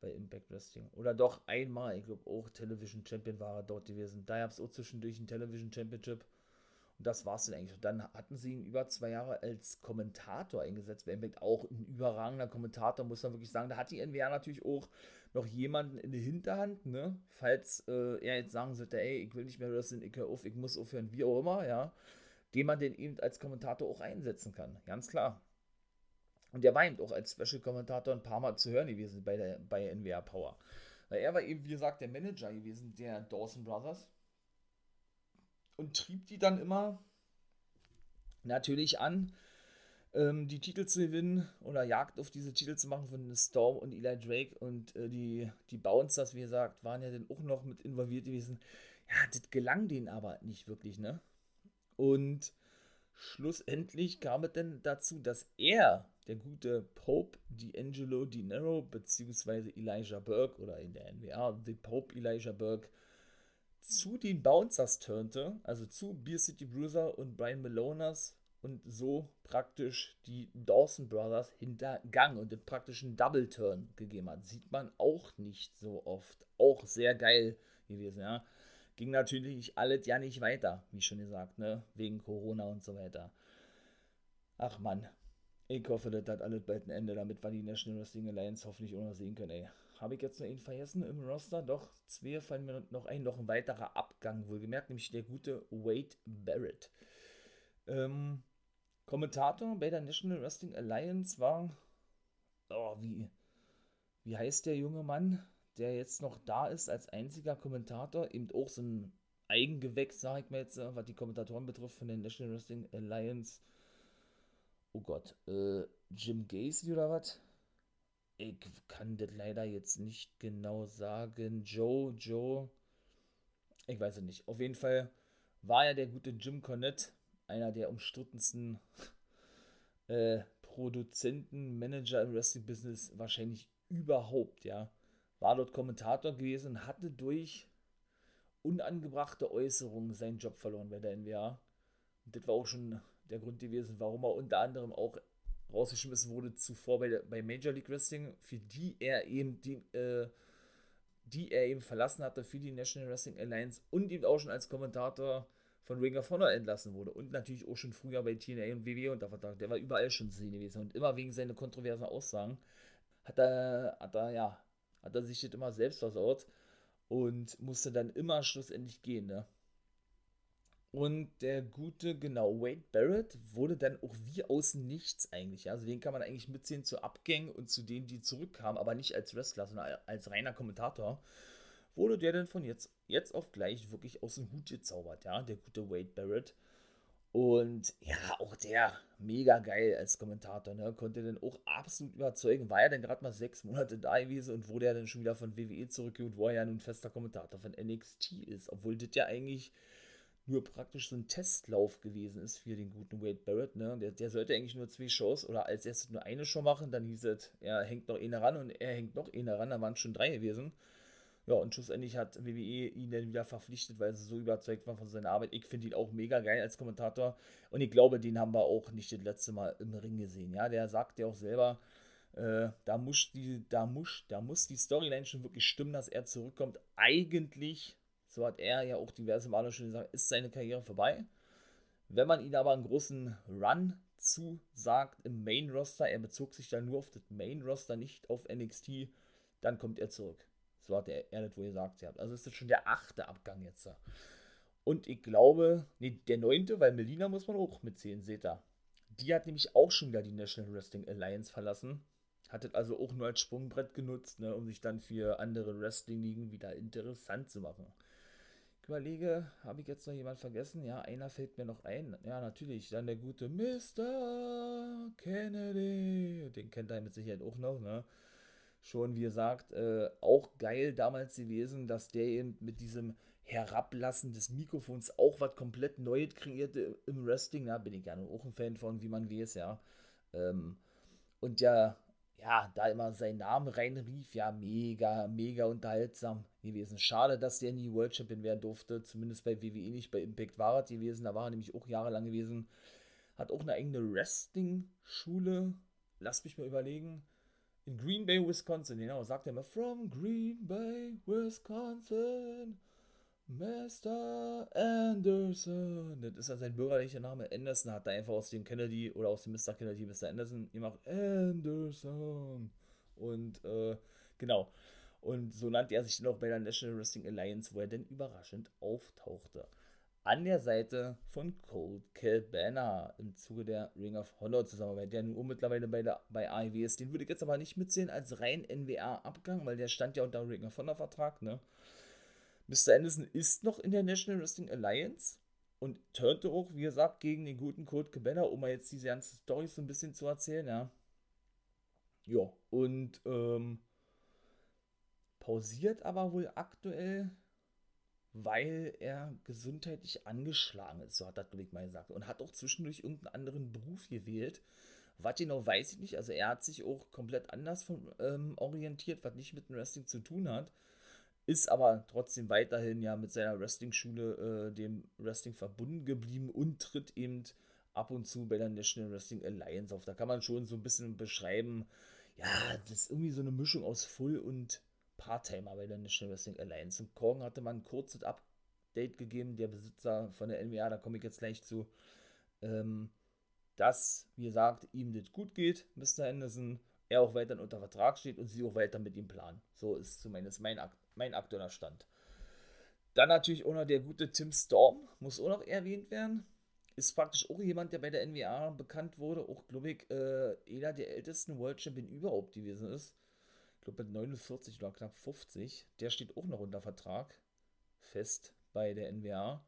bei Impact Wrestling. Oder doch einmal, ich glaube auch Television Champion war er dort gewesen. Da gab es auch zwischendurch ein Television Championship. Und das war es dann eigentlich. Und dann hatten sie ihn über zwei Jahre als Kommentator eingesetzt. Bei Impact auch ein überragender Kommentator, muss man wirklich sagen. Da hat die NWA natürlich auch noch jemanden in der Hinterhand, ne? Falls äh, er jetzt sagen sollte, ey, ich will nicht mehr wrestlen, ich höre auf, ich muss aufhören, wie auch immer, ja den man den eben als Kommentator auch einsetzen kann. Ganz klar. Und der war eben auch als Special-Kommentator ein paar Mal zu hören gewesen bei, der, bei NWA Power. Weil er war eben, wie gesagt, der Manager gewesen der Dawson Brothers. Und trieb die dann immer natürlich an, ähm, die Titel zu gewinnen oder Jagd auf diese Titel zu machen von Storm und Eli Drake. Und äh, die, die Bouncers, wie gesagt, waren ja dann auch noch mit involviert gewesen. Ja, das gelang denen aber nicht wirklich, ne? Und schlussendlich kam es dann dazu, dass er, der gute Pope D'Angelo Di Nero, beziehungsweise Elijah Burke oder in der NWA, The Pope Elijah Burke, zu den Bouncers turnte, also zu Beer City Bruiser und Brian Malonas und so praktisch die Dawson Brothers hintergang und den praktischen Double Turn gegeben hat. Sieht man auch nicht so oft. Auch sehr geil gewesen, ja ging natürlich alles ja nicht weiter, wie schon gesagt, ne? Wegen Corona und so weiter. Ach man, ich hoffe, das hat alles bald ein Ende, damit wir die National Wrestling Alliance hoffentlich auch noch sehen können, ey. Habe ich jetzt noch einen vergessen im Roster? Doch, zwei fallen mir noch ein, noch ein weiterer Abgang, wohlgemerkt, nämlich der gute Wade Barrett. Ähm, Kommentator bei der National Wrestling Alliance war, oh, wie, wie heißt der junge Mann? der jetzt noch da ist als einziger Kommentator, eben auch so ein Eigengewächs, sag ich mal jetzt, was die Kommentatoren betrifft von der National Wrestling Alliance. Oh Gott, äh, Jim Gacy oder was? Ich kann das leider jetzt nicht genau sagen. Joe, Joe, ich weiß es nicht. Auf jeden Fall war ja der gute Jim Cornette einer der umstrittensten äh, Produzenten, Manager im Wrestling-Business wahrscheinlich überhaupt, ja war dort Kommentator gewesen hatte durch unangebrachte Äußerungen seinen Job verloren bei der NWA. Und das war auch schon der Grund gewesen, warum er unter anderem auch rausgeschmissen wurde zuvor bei, bei Major League Wrestling, für die er eben die, äh, die er eben verlassen hatte für die National Wrestling Alliance und eben auch schon als Kommentator von Ring of Honor entlassen wurde und natürlich auch schon früher bei TNA und WWE unter Vertrag. Der war überall schon zu sehen gewesen und immer wegen seiner kontroversen Aussagen hat er, hat er ja hat er sich das immer selbst versaut und musste dann immer schlussendlich gehen, ne? Und der gute, genau, Wade Barrett wurde dann auch wie aus nichts eigentlich. Also den kann man eigentlich mitziehen zu Abgängen und zu denen, die zurückkamen, aber nicht als Wrestler, sondern als reiner Kommentator. Wurde der dann von jetzt, jetzt auf gleich wirklich aus dem Hut gezaubert, ja, der gute Wade Barrett. Und ja, auch der mega geil als Kommentator, ne? Konnte dann auch absolut überzeugen. War ja dann gerade mal sechs Monate da gewesen und wurde ja dann schon wieder von WWE zurückgeholt, wo er ja nun fester Kommentator von NXT ist. Obwohl das ja eigentlich nur praktisch so ein Testlauf gewesen ist für den guten Wade Barrett. Ne? Der, der sollte eigentlich nur zwei Shows oder als erstes nur eine Show machen. Dann hieß es, er hängt noch eine ran und er hängt noch eine ran. Da waren schon drei gewesen. Ja, und schlussendlich hat WWE ihn dann wieder verpflichtet, weil sie so überzeugt waren von seiner Arbeit. Ich finde ihn auch mega geil als Kommentator. Und ich glaube, den haben wir auch nicht das letzte Mal im Ring gesehen. Ja, der sagt ja auch selber, äh, da, muss die, da, muss, da muss die Storyline schon wirklich stimmen, dass er zurückkommt. Eigentlich, so hat er ja auch diverse Male schon gesagt, ist seine Karriere vorbei. Wenn man ihn aber einen großen Run zusagt im Main Roster, er bezog sich dann nur auf das Main Roster, nicht auf NXT, dann kommt er zurück. So hat er, er das wohl gesagt. Also ist das schon der achte Abgang jetzt. Und ich glaube, nee, der neunte, weil Melina muss man auch mitzählen, seht ihr. Die hat nämlich auch schon wieder die National Wrestling Alliance verlassen. Hat das also auch nur als Sprungbrett genutzt, ne, um sich dann für andere Wrestling-Ligen wieder interessant zu machen. Ich überlege, habe ich jetzt noch jemand vergessen? Ja, einer fällt mir noch ein. Ja, natürlich, dann der gute Mr. Kennedy. Den kennt er mit Sicherheit auch noch, ne? Schon, wie gesagt, äh, auch geil damals gewesen, dass der eben mit diesem Herablassen des Mikrofons auch was komplett Neues kreierte im Wrestling. Da bin ich gerne auch ein Fan von, wie man weiß, ja. Ähm, und ja, ja, da immer seinen Namen reinrief, ja, mega, mega unterhaltsam gewesen. Schade, dass der nie World Champion werden durfte, zumindest bei WWE nicht, bei Impact war er gewesen, da war er nämlich auch jahrelang gewesen. Hat auch eine eigene Wrestling-Schule, lass mich mal überlegen, in Green Bay, Wisconsin, genau, sagt er immer, from Green Bay, Wisconsin. Mr. Anderson. Das ist ja sein bürgerlicher Name. Anderson hat er einfach aus dem Kennedy oder aus dem Mr. Kennedy Mr. Anderson gemacht. Anderson. Und äh, genau. Und so nannte er sich dann auch bei der National Wrestling Alliance, wo er dann überraschend auftauchte. An der Seite von Colt Cabana im Zuge der Ring of Honor Zusammenarbeit, der nun mittlerweile bei, bei AEW ist. Den würde ich jetzt aber nicht mitzählen als rein NWA-Abgang, weil der stand ja unter Ring of Honor Vertrag, ne? Mr. Anderson ist noch in der National Wrestling Alliance und turnte auch, wie gesagt, gegen den guten Colt Cabana, um mal jetzt diese ganze Story so ein bisschen zu erzählen, ja. Ja, und ähm, pausiert aber wohl aktuell, weil er gesundheitlich angeschlagen ist, so hat glaube ich, mal gesagt. Und hat auch zwischendurch irgendeinen anderen Beruf gewählt. Was genau weiß ich nicht. Also er hat sich auch komplett anders von, ähm, orientiert, was nicht mit dem Wrestling zu tun hat ist aber trotzdem weiterhin ja mit seiner Wrestling-Schule äh, dem Wrestling verbunden geblieben und tritt eben ab und zu bei der National Wrestling Alliance auf. Da kann man schon so ein bisschen beschreiben, ja, das ist irgendwie so eine Mischung aus Full- und Part-Timer bei der National Wrestling Alliance. Und Korn hatte man ein kurzes Update gegeben, der Besitzer von der NWA, da komme ich jetzt gleich zu, ähm, dass, wie gesagt, ihm das gut geht, Mr. Anderson, er auch weiterhin unter Vertrag steht und sie auch weiter mit ihm planen. So ist zumindest mein Akt mein aktueller Stand. Dann natürlich auch noch der gute Tim Storm, muss auch noch erwähnt werden. Ist praktisch auch jemand, der bei der NWA bekannt wurde, auch, glaube ich, äh, einer der ältesten World Champion überhaupt gewesen ist. Ich glaube mit 49 oder knapp 50. Der steht auch noch unter Vertrag. Fest bei der NWA.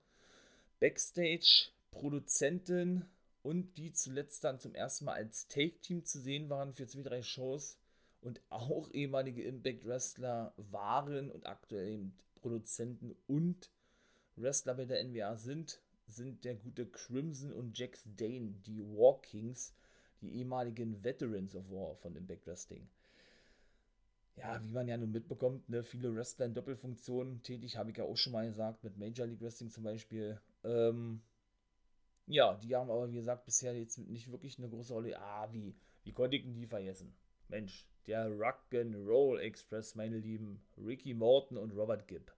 Backstage, Produzentin und die zuletzt dann zum ersten Mal als Take-Team zu sehen waren für zwei, drei Shows und auch ehemalige Impact Wrestler waren und aktuell eben Produzenten und Wrestler bei der NWA sind, sind der gute Crimson und Jax Dane, die War Kings, die ehemaligen Veterans of War von Impact Wrestling. Ja, wie man ja nun mitbekommt, ne, viele Wrestler in Doppelfunktionen tätig, habe ich ja auch schon mal gesagt, mit Major League Wrestling zum Beispiel. Ähm, ja, die haben aber, wie gesagt, bisher jetzt nicht wirklich eine große Rolle. Ah, wie, wie konnte ich denn die vergessen? Mensch, der Rock'n'Roll Express, meine lieben Ricky Morton und Robert Gibb.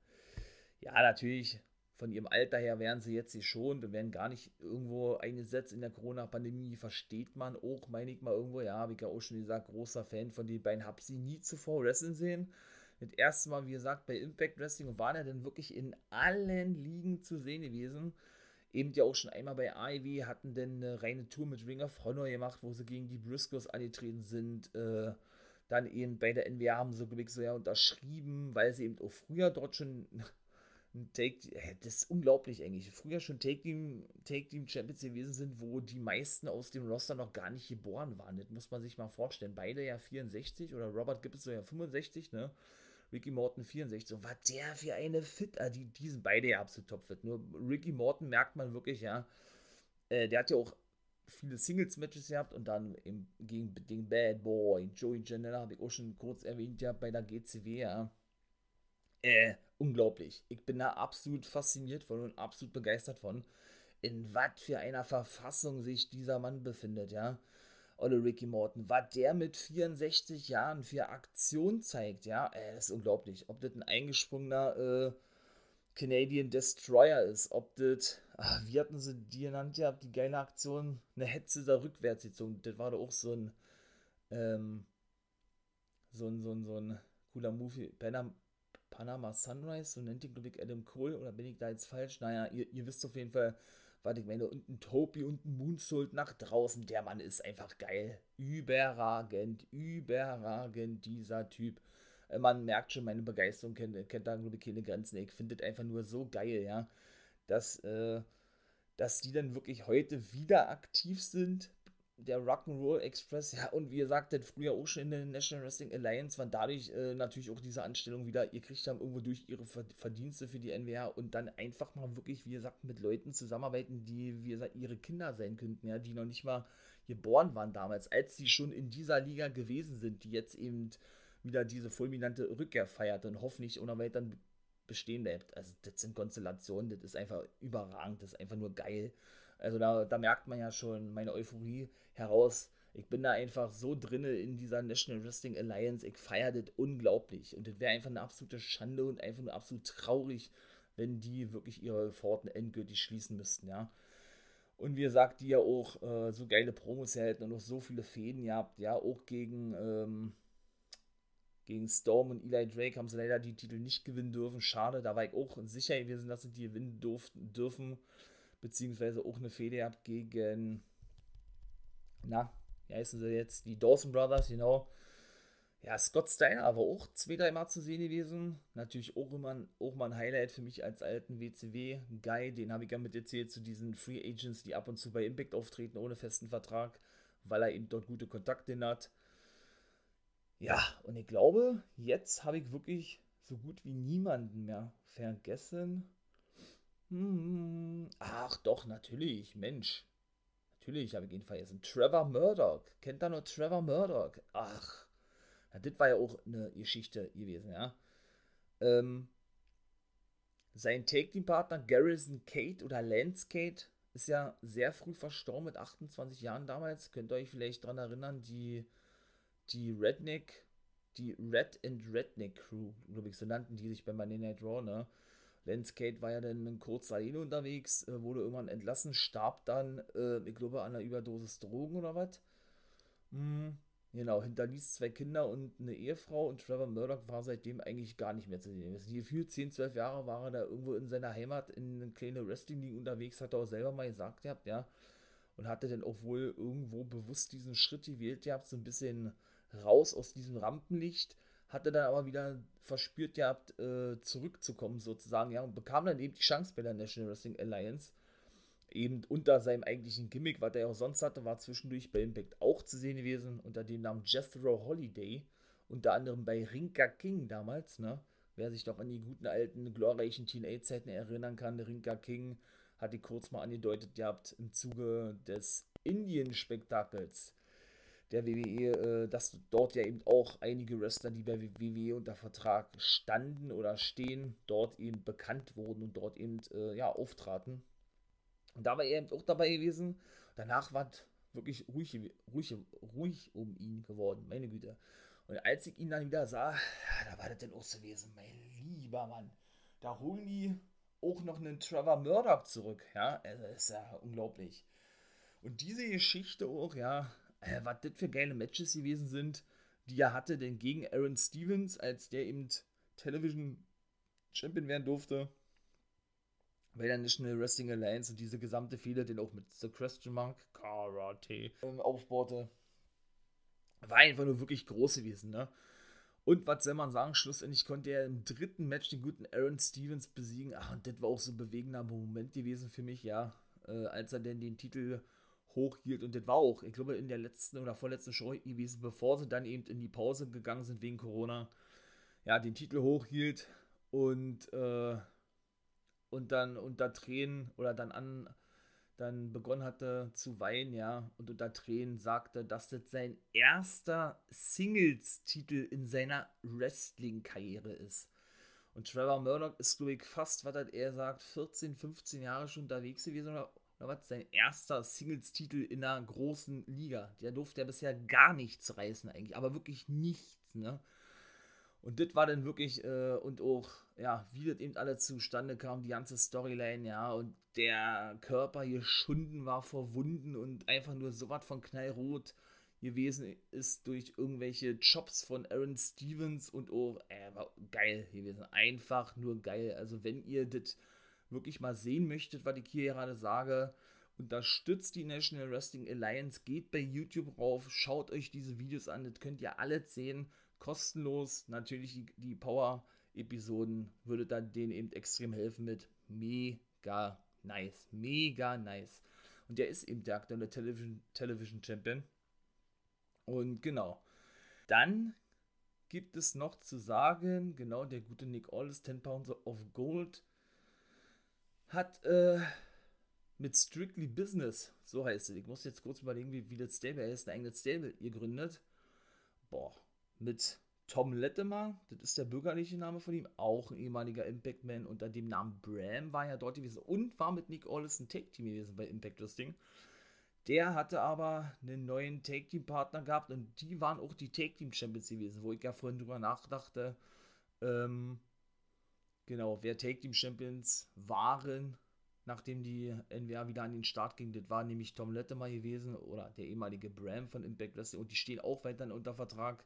Ja, natürlich, von ihrem Alter her wären sie jetzt schon und werden gar nicht irgendwo eingesetzt in der Corona-Pandemie, versteht man auch, meine ich mal irgendwo, ja, habe ich ja auch schon gesagt, großer Fan von den beiden, habe sie nie zuvor wrestlen sehen. Das erste Mal, wie gesagt, bei Impact Wrestling und waren ja dann wirklich in allen Ligen zu sehen gewesen eben ja auch schon einmal bei AEW hatten denn eine reine Tour mit Ring of Honor gemacht, wo sie gegen die Briscoes angetreten sind. Äh, dann eben bei der NWA haben sie, glaube so ja unterschrieben, weil sie eben auch früher dort schon ein Take, das ist unglaublich eigentlich, früher schon Take Team, Take Team Champions gewesen sind, wo die meisten aus dem Roster noch gar nicht geboren waren. Das muss man sich mal vorstellen. Beide ja 64 oder Robert gibt es so ja 65, ne? Ricky Morton 64. So, was der für eine Fit, ah, die, die sind beide ja absolut topfit. Nur Ricky Morton merkt man wirklich, ja, äh, der hat ja auch viele Singles-Matches gehabt und dann im, gegen den Bad Boy, Joey Janela, habe ich auch schon kurz erwähnt, ja, bei der GCW, ja. Äh, unglaublich. Ich bin da absolut fasziniert von und absolut begeistert von, in was für einer Verfassung sich dieser Mann befindet, ja. Olle Ricky Morton, was der mit 64 Jahren für Aktion zeigt, ja, äh, das ist unglaublich. Ob das ein eingesprungener äh, Canadian Destroyer ist, ob das, ach, wie hatten sie die genannt, ja, die geile Aktion, eine Hetze da rückwärts gezogen, das war doch auch so ein, ähm, so ein, so ein, so ein cooler Movie, Panama, Panama Sunrise, so nennt ihn, glaube ich, Adam Cole, oder bin ich da jetzt falsch? Naja, ihr, ihr wisst auf jeden Fall, was ich meine, und ein Topi und ein Moonsault nach draußen. Der Mann ist einfach geil. Überragend, überragend, dieser Typ. Äh, man merkt schon, meine Begeisterung kennt, kennt da, glaube ich, keine Grenzen. Ich finde das einfach nur so geil, ja, dass, äh, dass die dann wirklich heute wieder aktiv sind. Der Rock'n'Roll Express, ja, und wie gesagt, das früher auch schon in der National Wrestling Alliance waren dadurch äh, natürlich auch diese Anstellung wieder, ihr kriegt dann irgendwo durch ihre Verdienste für die NWA und dann einfach mal wirklich, wie gesagt, mit Leuten zusammenarbeiten, die, wie gesagt, ihre Kinder sein könnten, ja, die noch nicht mal geboren waren damals, als sie schon in dieser Liga gewesen sind, die jetzt eben wieder diese fulminante Rückkehr feiert und hoffentlich ohne weiter bestehen bleibt. Also das sind Konstellationen, das ist einfach überragend, das ist einfach nur geil. Also da, da merkt man ja schon meine Euphorie heraus. Ich bin da einfach so drinne in dieser National Wrestling Alliance. Ich feiere das unglaublich. Und das wäre einfach eine absolute Schande und einfach nur absolut traurig, wenn die wirklich ihre Pforten endgültig schließen müssten, ja. Und wie gesagt, die ja auch äh, so geile Promos hätten und auch so viele Fäden gehabt, ja, auch gegen, ähm, gegen Storm und Eli Drake haben sie leider die Titel nicht gewinnen dürfen. Schade, da war ich auch sicher gewesen, dass sie die gewinnen durften, dürfen. Beziehungsweise auch eine Fehde gehabt gegen, na, wie heißen sie jetzt? Die Dawson Brothers, genau. Ja, Scott Steiner aber auch zwei, dreimal zu sehen gewesen. Natürlich auch immer auch mal ein Highlight für mich als alten WCW-Guy. Den habe ich ja mit erzählt zu diesen Free Agents, die ab und zu bei Impact auftreten ohne festen Vertrag, weil er eben dort gute Kontakte hat. Ja, und ich glaube, jetzt habe ich wirklich so gut wie niemanden mehr vergessen. Hm, ach doch, natürlich, Mensch. Natürlich habe ich ihn vergessen. Trevor Murdoch. Kennt da nur Trevor Murdoch? Ach, ja, das war ja auch eine Geschichte gewesen, ja. Ähm, sein Take-Team-Partner Garrison Kate oder Lance Kate ist ja sehr früh verstorben mit 28 Jahren damals. Könnt ihr euch vielleicht daran erinnern, die die Redneck, die Red and Redneck Crew, glaube ich, so nannten die sich bei Monday Night Raw, ne? Lance Kate war ja dann in kurzer Linie unterwegs, äh, wurde irgendwann entlassen, starb dann, äh, ich glaube, an einer Überdosis Drogen oder was. Hm, genau, hinterließ zwei Kinder und eine Ehefrau und Trevor Murdoch war seitdem eigentlich gar nicht mehr zu sehen. Gefühlt 10, 12 Jahre war er da irgendwo in seiner Heimat in eine kleine Wrestling-League unterwegs, hat er auch selber mal gesagt gehabt, ja. Und hatte dann auch wohl irgendwo bewusst diesen Schritt gewählt gehabt, so ein bisschen raus aus diesem Rampenlicht, hatte dann aber wieder verspürt gehabt, äh, zurückzukommen sozusagen, ja, und bekam dann eben die Chance bei der National Wrestling Alliance. Eben unter seinem eigentlichen Gimmick, was er auch sonst hatte, war zwischendurch bei Impact auch zu sehen gewesen, unter dem Namen Jethro Holiday, unter anderem bei Rinka King damals, ne? Wer sich doch an die guten alten glorreichen Teen-A-Zeiten erinnern kann, Rinka King hatte kurz mal angedeutet gehabt im Zuge des Indien-Spektakels der WWE, äh, dass dort ja eben auch einige Wrestler, die bei WWE unter Vertrag standen oder stehen, dort eben bekannt wurden und dort eben äh, ja, auftraten. Und da war er eben auch dabei gewesen. Danach war es wirklich ruhig, ruhig, ruhig um ihn geworden, meine Güte. Und als ich ihn dann wieder sah, da war das denn auch so gewesen, mein lieber Mann. Da holen die auch noch einen Trevor Murdoch zurück, ja, also ist ja unglaublich. Und diese Geschichte auch, ja, äh, was das für geile Matches gewesen sind, die er hatte, denn gegen Aaron Stevens, als der eben Television Champion werden durfte, bei der National Wrestling Alliance und diese gesamte Fehler, den auch mit The Question Mark Karate ähm, aufbaute, war einfach nur wirklich groß gewesen, ne? Und was soll man sagen, schlussendlich konnte er im dritten Match den guten Aaron Stevens besiegen. Ach, und das war auch so ein bewegender Moment gewesen für mich, ja, äh, als er denn den Titel hochhielt. Und das war auch, ich glaube, in der letzten oder vorletzten Show gewesen, bevor sie dann eben in die Pause gegangen sind wegen Corona, ja, den Titel hochhielt und, äh, und dann unter Tränen oder dann an, dann begonnen hatte zu weinen, ja, und unter Tränen sagte, dass das sein erster Singles-Titel in seiner Wrestling-Karriere ist. Und Trevor Murdoch ist, glaube ich, fast, was hat er sagt, 14, 15 Jahre schon unterwegs gewesen oder sein erster Singles-Titel in einer großen Liga. Der durfte ja bisher gar nichts reißen eigentlich, aber wirklich nichts, ne? Und das war dann wirklich, äh, und auch, ja, wie das eben alle zustande kam, die ganze Storyline, ja, und der Körper hier Schunden war verwunden und einfach nur so was von knallrot gewesen ist durch irgendwelche Jobs von Aaron Stevens und auch, äh, war geil gewesen. Einfach nur geil. Also, wenn ihr das wirklich mal sehen möchtet, was ich hier gerade sage, unterstützt die National Wrestling Alliance, geht bei YouTube rauf, schaut euch diese Videos an, das könnt ihr alles sehen. kostenlos. Natürlich die, die Power-Episoden würde dann denen eben extrem helfen mit mega nice. Mega nice. Und der ist eben der aktuelle Television, Television Champion. Und genau. Dann gibt es noch zu sagen, genau, der gute Nick Aldis, 10 Pounds of Gold, hat äh, mit Strictly Business, so heißt es, ich muss jetzt kurz überlegen, wie, wie das Stable ist, ein eigenes Stable gegründet. Boah, mit Tom Lettemer, das ist der bürgerliche Name von ihm, auch ein ehemaliger Impact-Man unter dem Namen Bram war ja dort gewesen und war mit Nick Aldis ein Tag-Team gewesen bei Impact Wrestling. Der hatte aber einen neuen Take-Team-Partner gehabt und die waren auch die Take-Team-Champions gewesen, wo ich ja vorhin drüber nachdachte. Ähm, genau, wer Take-Team-Champions waren, nachdem die NWA wieder an den Start ging. Das war nämlich Tom Lettemer gewesen oder der ehemalige Bram von Impact Wrestling und die stehen auch weiterhin unter Vertrag.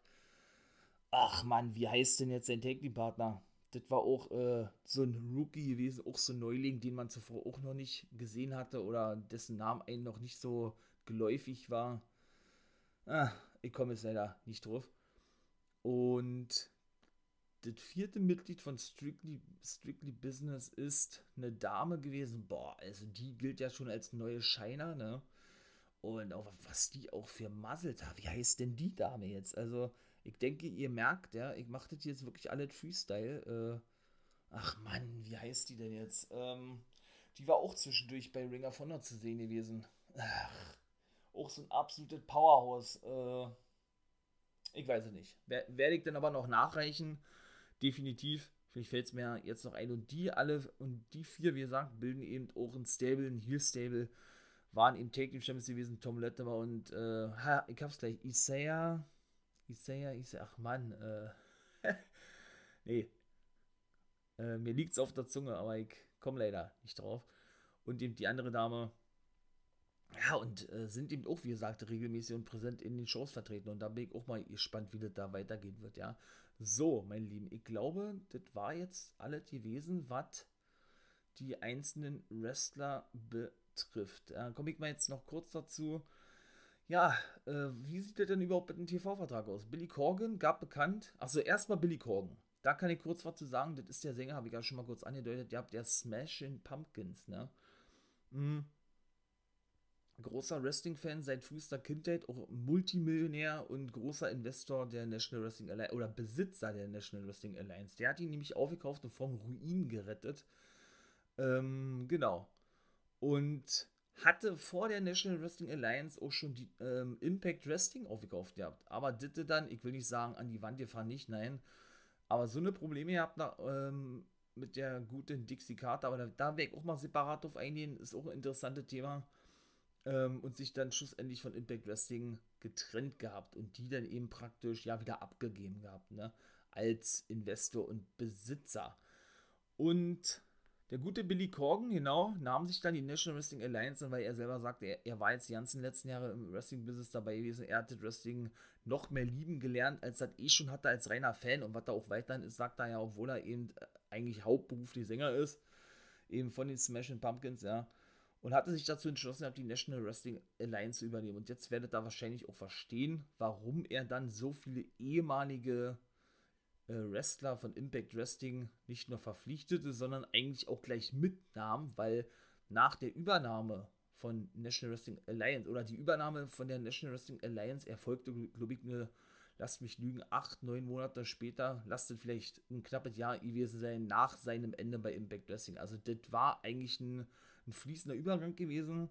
Ach man, wie heißt denn jetzt sein Take-Team-Partner? Das war auch äh, so ein Rookie gewesen, auch so ein Neuling, den man zuvor auch noch nicht gesehen hatte oder dessen Namen einem noch nicht so geläufig war. Ah, ich komme jetzt leider nicht drauf. Und das vierte Mitglied von Strictly, Strictly Business ist eine Dame gewesen. Boah, also die gilt ja schon als neue Shiner, ne? Und auch was die auch für Muzzles hat. Wie heißt denn die Dame jetzt? Also, ich denke, ihr merkt, ja, ich mache das jetzt wirklich alles Freestyle. Äh, ach Mann, wie heißt die denn jetzt? Ähm, die war auch zwischendurch bei Ring of Honor zu sehen gewesen. Ach, auch so ein absolutes Powerhouse. Äh, ich weiß es nicht. Werde ich dann aber noch nachreichen. Definitiv. Vielleicht fällt es mir jetzt noch ein. Und die alle, und die vier, wie gesagt, bilden eben auch ein Stable, ein Heel-Stable. Waren eben Take Team Champions gewesen, Tom Latimer und, äh, ich hab's gleich, Isaiah Isaiah, Isaiah, ach Mann, äh, nee, äh, mir liegt's auf der Zunge, aber ich komme leider nicht drauf. Und eben die andere Dame, ja, und äh, sind eben auch, wie gesagt, regelmäßig und präsent in den Shows vertreten. Und da bin ich auch mal gespannt, wie das da weitergehen wird, ja. So, meine Lieben, ich glaube, das war jetzt alles gewesen, was die einzelnen Wrestler betrifft. Äh, Komme ich mal jetzt noch kurz dazu. Ja, äh, wie sieht der denn überhaupt mit dem TV-Vertrag aus? Billy Corgan gab bekannt, also erstmal Billy Corgan. Da kann ich kurz was zu sagen, das ist der Sänger, habe ich ja schon mal kurz angedeutet, der, der Smashing Pumpkins, ne? Mhm. Großer Wrestling-Fan seit frühester Kindheit, auch Multimillionär und großer Investor der National Wrestling Alliance oder Besitzer der National Wrestling Alliance. Der hat ihn nämlich aufgekauft und vom Ruin gerettet. Ähm, genau. Und hatte vor der National Wrestling Alliance auch schon die ähm, Impact Wrestling aufgekauft gehabt. Aber Ditte dann, ich will nicht sagen, an die Wand gefahren, nicht, nein. Aber so eine Probleme gehabt nach, ähm, mit der guten Dixie Carter, aber da, da werde ich auch mal separat drauf eingehen, ist auch ein interessantes Thema. Ähm, und sich dann schlussendlich von Impact Wrestling getrennt gehabt und die dann eben praktisch ja wieder abgegeben gehabt, ne? Als Investor und Besitzer. Und der gute Billy Corgan, genau, nahm sich dann die National Wrestling Alliance an, weil er selber sagte, er, er war jetzt die ganzen letzten Jahre im Wrestling-Business dabei gewesen. Er hat das Wrestling noch mehr lieben gelernt, als er eh schon hatte als reiner Fan. Und was er auch weiterhin ist, sagt er ja, obwohl er eben äh, eigentlich hauptberuflich Sänger ist, eben von den Smashing Pumpkins, ja. Und hatte sich dazu entschlossen, die National Wrestling Alliance zu übernehmen. Und jetzt werdet ihr wahrscheinlich auch verstehen, warum er dann so viele ehemalige äh, Wrestler von Impact Wrestling nicht nur verpflichtete, sondern eigentlich auch gleich mitnahm, weil nach der Übernahme von National Wrestling Alliance oder die Übernahme von der National Wrestling Alliance erfolgte, glaube ich, eine, lasst mich lügen, acht, neun Monate später, lasst es vielleicht ein knappes Jahr gewesen sein, nach seinem Ende bei Impact Wrestling. Also das war eigentlich ein, ein fließender Übergang gewesen.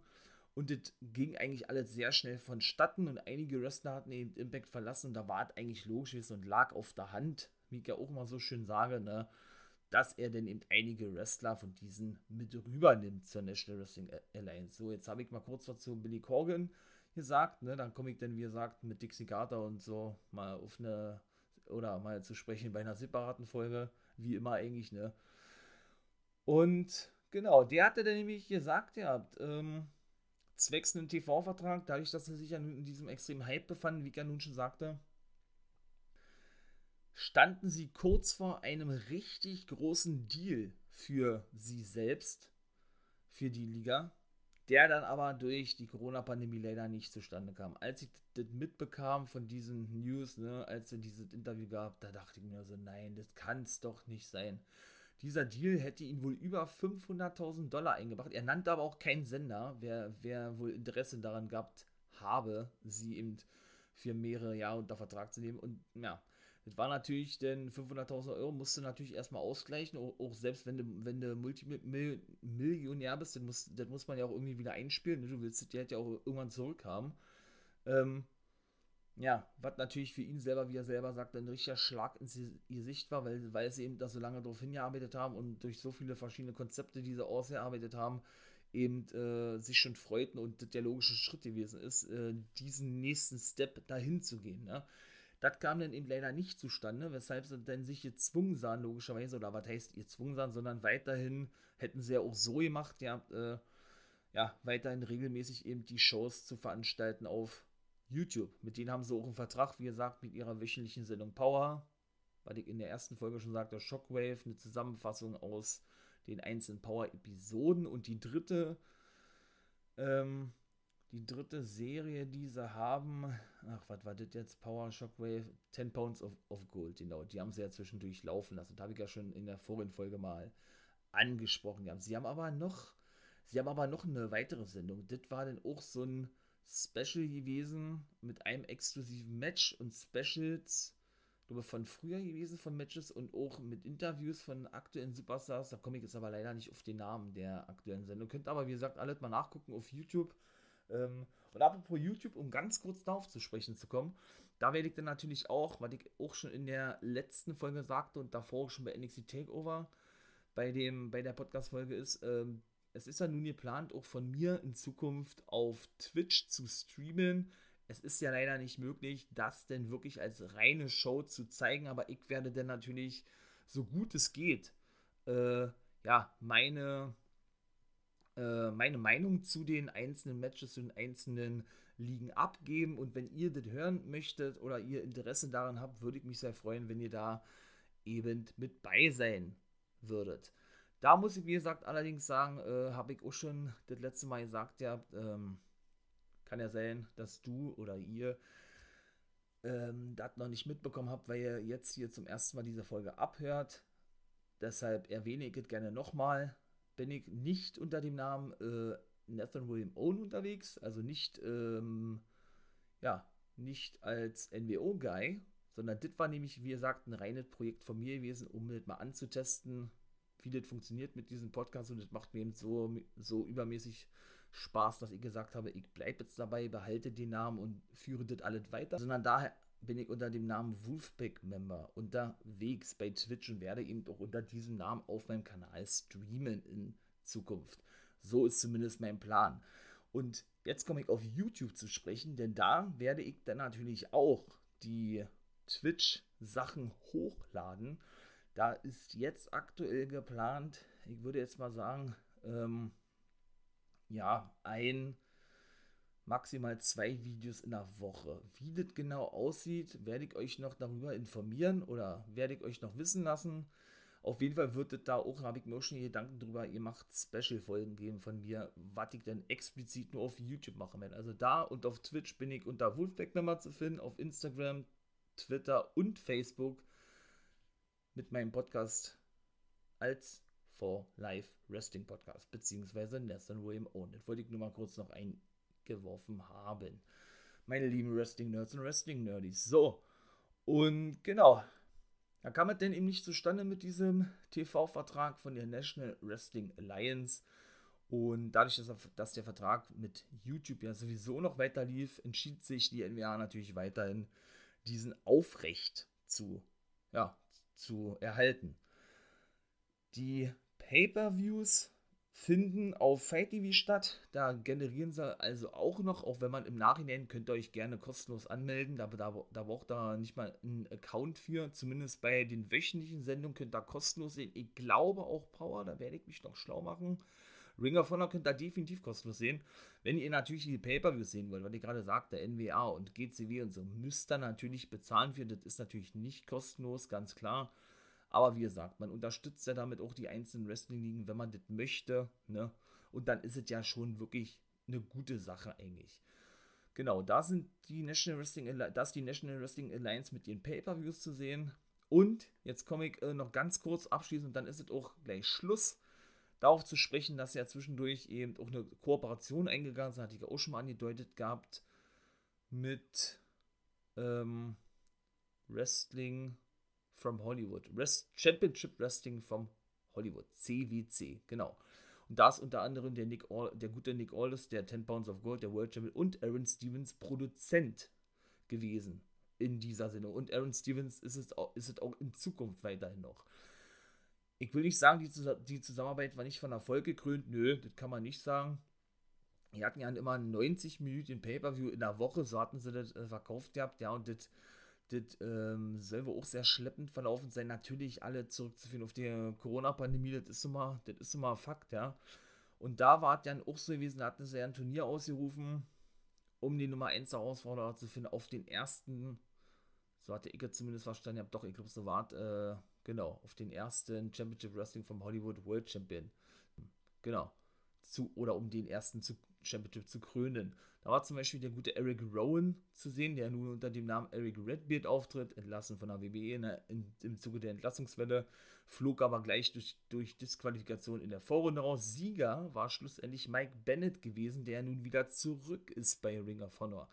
Und das ging eigentlich alles sehr schnell vonstatten und einige Wrestler hatten eben Impact verlassen und da war es eigentlich logisch und lag auf der Hand, wie ich ja auch immer so schön sage, ne, dass er denn eben einige Wrestler von diesen mit rübernimmt zur National Wrestling Alliance. So, jetzt habe ich mal kurz was zu Billy Corgan gesagt, ne, dann komme ich dann, wie gesagt, mit Dixie Carter und so mal auf eine, oder mal zu sprechen bei einer separaten Folge, wie immer eigentlich, ne. Und genau, der hatte dann nämlich gesagt, habt, ähm, zwecks einem TV-Vertrag, dadurch, dass er sich ja in diesem extremen Hype befand, wie ich ja nun schon sagte, standen sie kurz vor einem richtig großen Deal für sie selbst, für die Liga. der dann aber durch die Corona-Pandemie leider nicht zustande kam. Als ich das mitbekam von diesen News, ne, als er dieses Interview gab, da dachte ich mir so, nein, das kann es doch nicht sein. Dieser Deal hätte ihn wohl über 500.000 Dollar eingebracht. Er nannte aber auch keinen Sender, wer, wer wohl Interesse daran gehabt habe, sie eben für mehrere Jahre unter Vertrag zu nehmen. Und ja, das war natürlich, denn 500.000 Euro musst du natürlich erstmal ausgleichen, auch, auch, selbst wenn du, wenn du Multimillionär bist, dann muss, das muss man ja auch irgendwie wieder einspielen. Ne? Du willst das ja auch irgendwann zurückhaben. Ähm, ja, was natürlich für ihn selber, wie er selber sagt, ein richtiger Schlag ins Gesicht war, weil, weil sie eben da so lange darauf hingearbeitet haben und durch so viele verschiedene Konzepte, die sie ausgearbeitet haben, eben äh, sich schon freuten und der logische Schritt gewesen ist, äh, diesen nächsten Step dahin zu gehen. Ne? Das kam dann eben leider nicht zustande, weshalb sie dann sich gezwungen sahen, logischerweise, oder was heißt gezwungen sahen, sondern weiterhin hätten sie ja auch so gemacht, ja, äh, ja, weiterhin regelmäßig eben die Shows zu veranstalten auf YouTube. Mit denen haben sie auch einen Vertrag, wie gesagt, mit ihrer wöchentlichen Sendung Power, weil ich in der ersten Folge schon sagte, Shockwave, eine Zusammenfassung aus den einzelnen Power-Episoden und die dritte, ähm, die dritte Serie, die sie haben, ach, was war das jetzt? Power Shockwave, 10 Pounds of, of Gold, genau, die haben sie ja zwischendurch laufen lassen. Das habe ich ja schon in der vorigen Folge mal angesprochen. Sie haben aber noch, sie haben aber noch eine weitere Sendung. Das war dann auch so ein Special gewesen mit einem exklusiven Match und Specials glaube, von früher gewesen von Matches und auch mit Interviews von aktuellen Superstars. Da komme ich jetzt aber leider nicht auf den Namen der aktuellen Sendung. Könnt aber, wie gesagt, alles mal nachgucken auf YouTube. Ähm, und apropos YouTube, um ganz kurz darauf zu sprechen zu kommen, da werde ich dann natürlich auch, was ich auch schon in der letzten Folge sagte und davor schon bei NXT Takeover bei, dem, bei der Podcast-Folge ist, ähm, es ist ja nun geplant, auch von mir in Zukunft auf Twitch zu streamen es ist ja leider nicht möglich, das denn wirklich als reine Show zu zeigen, aber ich werde dann natürlich, so gut es geht, äh, ja, meine, äh, meine Meinung zu den einzelnen Matches, zu den einzelnen Ligen abgeben. Und wenn ihr das hören möchtet oder ihr Interesse daran habt, würde ich mich sehr freuen, wenn ihr da eben mit bei sein würdet. Da muss ich, wie gesagt, allerdings sagen, äh, habe ich auch schon das letzte Mal gesagt, ja, ähm, kann ja sein, dass du oder ihr ähm, das noch nicht mitbekommen habt, weil ihr jetzt hier zum ersten Mal diese Folge abhört. Deshalb erwähne ich es gerne nochmal. Bin ich nicht unter dem Namen äh, Nathan William Owen unterwegs, also nicht, ähm, ja, nicht als NWO-Guy, sondern das war nämlich, wie gesagt, ein reines Projekt von mir gewesen, um das mal anzutesten, wie das funktioniert mit diesem Podcast und das macht mir eben so, so übermäßig Spaß, dass ich gesagt habe, ich bleibe jetzt dabei, behalte den Namen und führe das alles weiter, sondern daher bin ich unter dem Namen Wolfpack-Member unterwegs bei Twitch und werde eben auch unter diesem Namen auf meinem Kanal streamen in Zukunft. So ist zumindest mein Plan. Und jetzt komme ich auf YouTube zu sprechen, denn da werde ich dann natürlich auch die Twitch-Sachen hochladen. Da ist jetzt aktuell geplant, ich würde jetzt mal sagen, ähm, ja, ein, maximal zwei Videos in der Woche. Wie das genau aussieht, werde ich euch noch darüber informieren oder werde ich euch noch wissen lassen. Auf jeden Fall wird es da auch, habe ich mir auch schon Gedanken drüber, ihr macht Special-Folgen geben von mir, was ich dann explizit nur auf YouTube machen werde. Also da und auf Twitch bin ich unter Wolfpack Nummer zu finden, auf Instagram, Twitter und Facebook mit meinem Podcast als for Life Wrestling Podcast, beziehungsweise Nathan William Owen. Das wollte ich nur mal kurz noch eingeworfen haben. Meine lieben Wrestling-Nerds und Wrestling-Nerdies. So, und genau, da kam es denn eben nicht zustande mit diesem TV-Vertrag von der National Wrestling Alliance. Und dadurch, dass, der Vertrag mit YouTube ja sowieso noch weiter lief, entschied sich die NWA natürlich weiterhin, diesen aufrecht zu, ja, zu erhalten. Die Pay-per-Views finden auf Fight TV statt. Da generieren sie also auch noch, auch wenn man im Nachhinein könnt ihr euch gerne kostenlos anmelden. Da, da, da braucht ihr nicht mal einen Account für. Zumindest bei den wöchentlichen Sendungen könnt ihr kostenlos sehen. Ich glaube auch Power, da werde ich mich noch schlau machen. Ring of Honor könnt ihr definitiv kostenlos sehen. Wenn ihr natürlich die Pay-Per-Views sehen wollt, weil ihr gerade sagt, der NWA und GCW und so, müsst ihr natürlich bezahlen für. Das ist natürlich nicht kostenlos, ganz klar. Aber wie gesagt, man unterstützt ja damit auch die einzelnen Wrestling-Ligen, wenn man das möchte. Ne? Und dann ist es ja schon wirklich eine gute Sache eigentlich. Genau, da sind die National Wrestling, das die National Wrestling Alliance mit ihren Pay-Per-Views zu sehen. Und jetzt komme ich äh, noch ganz kurz abschließend und dann ist es auch gleich Schluss. Darauf zu sprechen, dass ja zwischendurch eben auch eine Kooperation eingegangen ist, hatte ich auch schon mal angedeutet gehabt, mit ähm, Wrestling from Hollywood. Rest Championship Wrestling from Hollywood. CWC, genau. Und da ist unter anderem der, Nick All, der gute Nick Aldis, der 10 Pounds of Gold, der World Champion und Aaron Stevens Produzent gewesen in dieser Sinne. Und Aaron Stevens ist es auch, ist es auch in Zukunft weiterhin noch. Ich will nicht sagen, die, die Zusammenarbeit war nicht von Erfolg gekrönt. Nö, das kann man nicht sagen. Die hatten ja immer 90 Minuten Pay-Per-View in der Woche, so hatten sie das äh, verkauft gehabt, ja, und das, ähm, soll wohl auch sehr schleppend verlaufen sein. Natürlich alle zurückzuführen auf die Corona-Pandemie, das ist immer, das ist immer Fakt, ja. Und da war es dann auch so gewesen, da hatten sie ja ein Turnier ausgerufen, um die Nummer 1 Herausforderer zu finden, auf den ersten, so hatte ich zumindest verstanden, ich habe doch, ich glaube, so war äh, genau, auf den ersten Championship Wrestling vom Hollywood World Champion. Genau. Zu, oder um den ersten zu Championship zu krönen. Da war zum Beispiel der gute Eric Rowan zu sehen, der nun unter dem Namen Eric Redbeard auftritt, entlassen von der WWE in der, in, im Zuge der Entlassungswelle, flog aber gleich durch, durch Disqualifikation in der Vorrunde raus. Sieger war schlussendlich Mike Bennett gewesen, der nun wieder zurück ist bei Ring of Honor.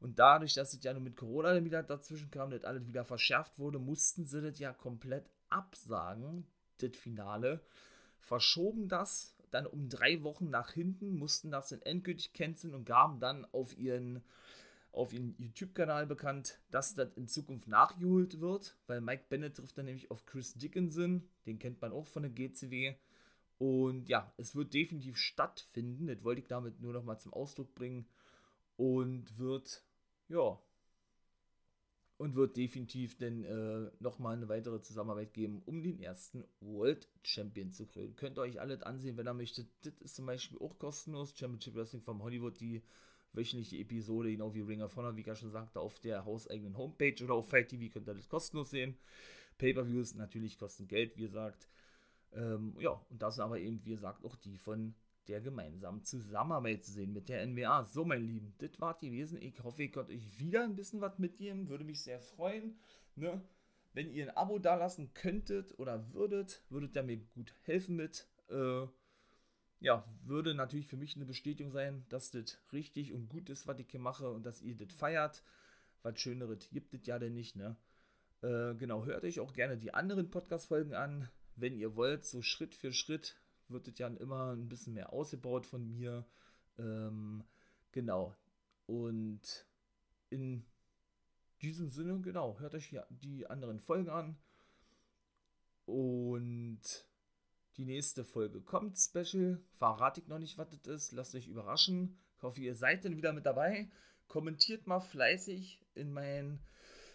Und dadurch, dass es ja nun mit Corona dann wieder dazwischen kam, das alles wieder verschärft wurde, mussten sie das ja komplett absagen, das Finale. Verschoben das dann um drei Wochen nach hinten, mussten das dann endgültig canceln und gaben dann auf ihren, auf ihren YouTube-Kanal bekannt, dass das in Zukunft nachgeholt wird, weil Mike Bennett trifft dann nämlich auf Chris Dickinson, den kennt man auch von der GCW. Und ja, es wird definitiv stattfinden, das wollte ich damit nur noch mal zum Ausdruck bringen. Und wird, ja, und wird definitiv dann äh, nochmal eine weitere Zusammenarbeit geben, um den ersten World Champion zu krönen. Könnt ihr euch alles ansehen, wenn ihr möchtet. Das ist zum Beispiel auch kostenlos. Championship Wrestling vom Hollywood, die wöchentliche Episode, genau wie Ring of Honor, wie ich ja schon sagte, auf der hauseigenen Homepage oder auf Fight TV könnt ihr das kostenlos sehen. Pay-Per-Views natürlich kosten Geld, wie gesagt. Ähm, ja, und das sind aber eben, wie gesagt, auch die von der gemeinsamen Zusammenarbeit zu sehen mit der NBA. So, mein Lieben, das war gewesen. Ich hoffe, ich konnte euch wieder ein bisschen was mitgeben. Würde mich sehr freuen. Ne? Wenn ihr ein Abo dalassen könntet oder würdet, würdet ihr mir gut helfen mit. Äh, ja, würde natürlich für mich eine Bestätigung sein, dass das richtig und gut ist, was ich hier mache und dass ihr das feiert. Was Schöneres gibt es ja denn nicht, ne? Äh, genau, hört euch auch gerne die anderen Podcast-Folgen an, wenn ihr wollt, so Schritt für Schritt wird es ja immer ein bisschen mehr ausgebaut von mir. Ähm, genau. Und in diesem Sinne, genau, hört euch die anderen Folgen an. Und die nächste Folge kommt, Special. Verrate ich noch nicht, was das ist. Lasst euch überraschen. Ich hoffe, ihr seid dann wieder mit dabei. Kommentiert mal fleißig in meinen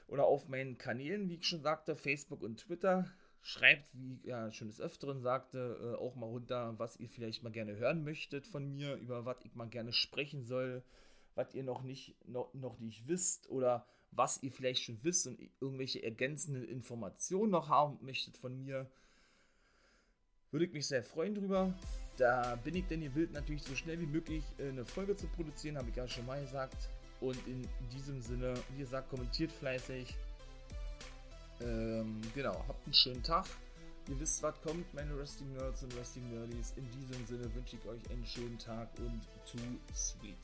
oder auf meinen Kanälen, wie ich schon sagte, Facebook und Twitter. Schreibt, wie ja schon des Öfteren sagte, äh, auch mal runter, was ihr vielleicht mal gerne hören möchtet von mir, über was ich mal gerne sprechen soll, was ihr noch nicht, noch, noch nicht wisst oder was ihr vielleicht schon wisst und irgendwelche ergänzenden Informationen noch haben möchtet von mir. Würde ich mich sehr freuen drüber. Da bin ich denn ihr wild natürlich so schnell wie möglich äh, eine Folge zu produzieren, habe ich ja schon mal gesagt. Und in diesem Sinne, wie gesagt, kommentiert fleißig, ähm, genau, habt einen schönen Tag. Ihr wisst, was kommt, meine Wrestling Nerds und Wrestling Nerdies. In diesem Sinne wünsche ich euch einen schönen Tag und too sweet.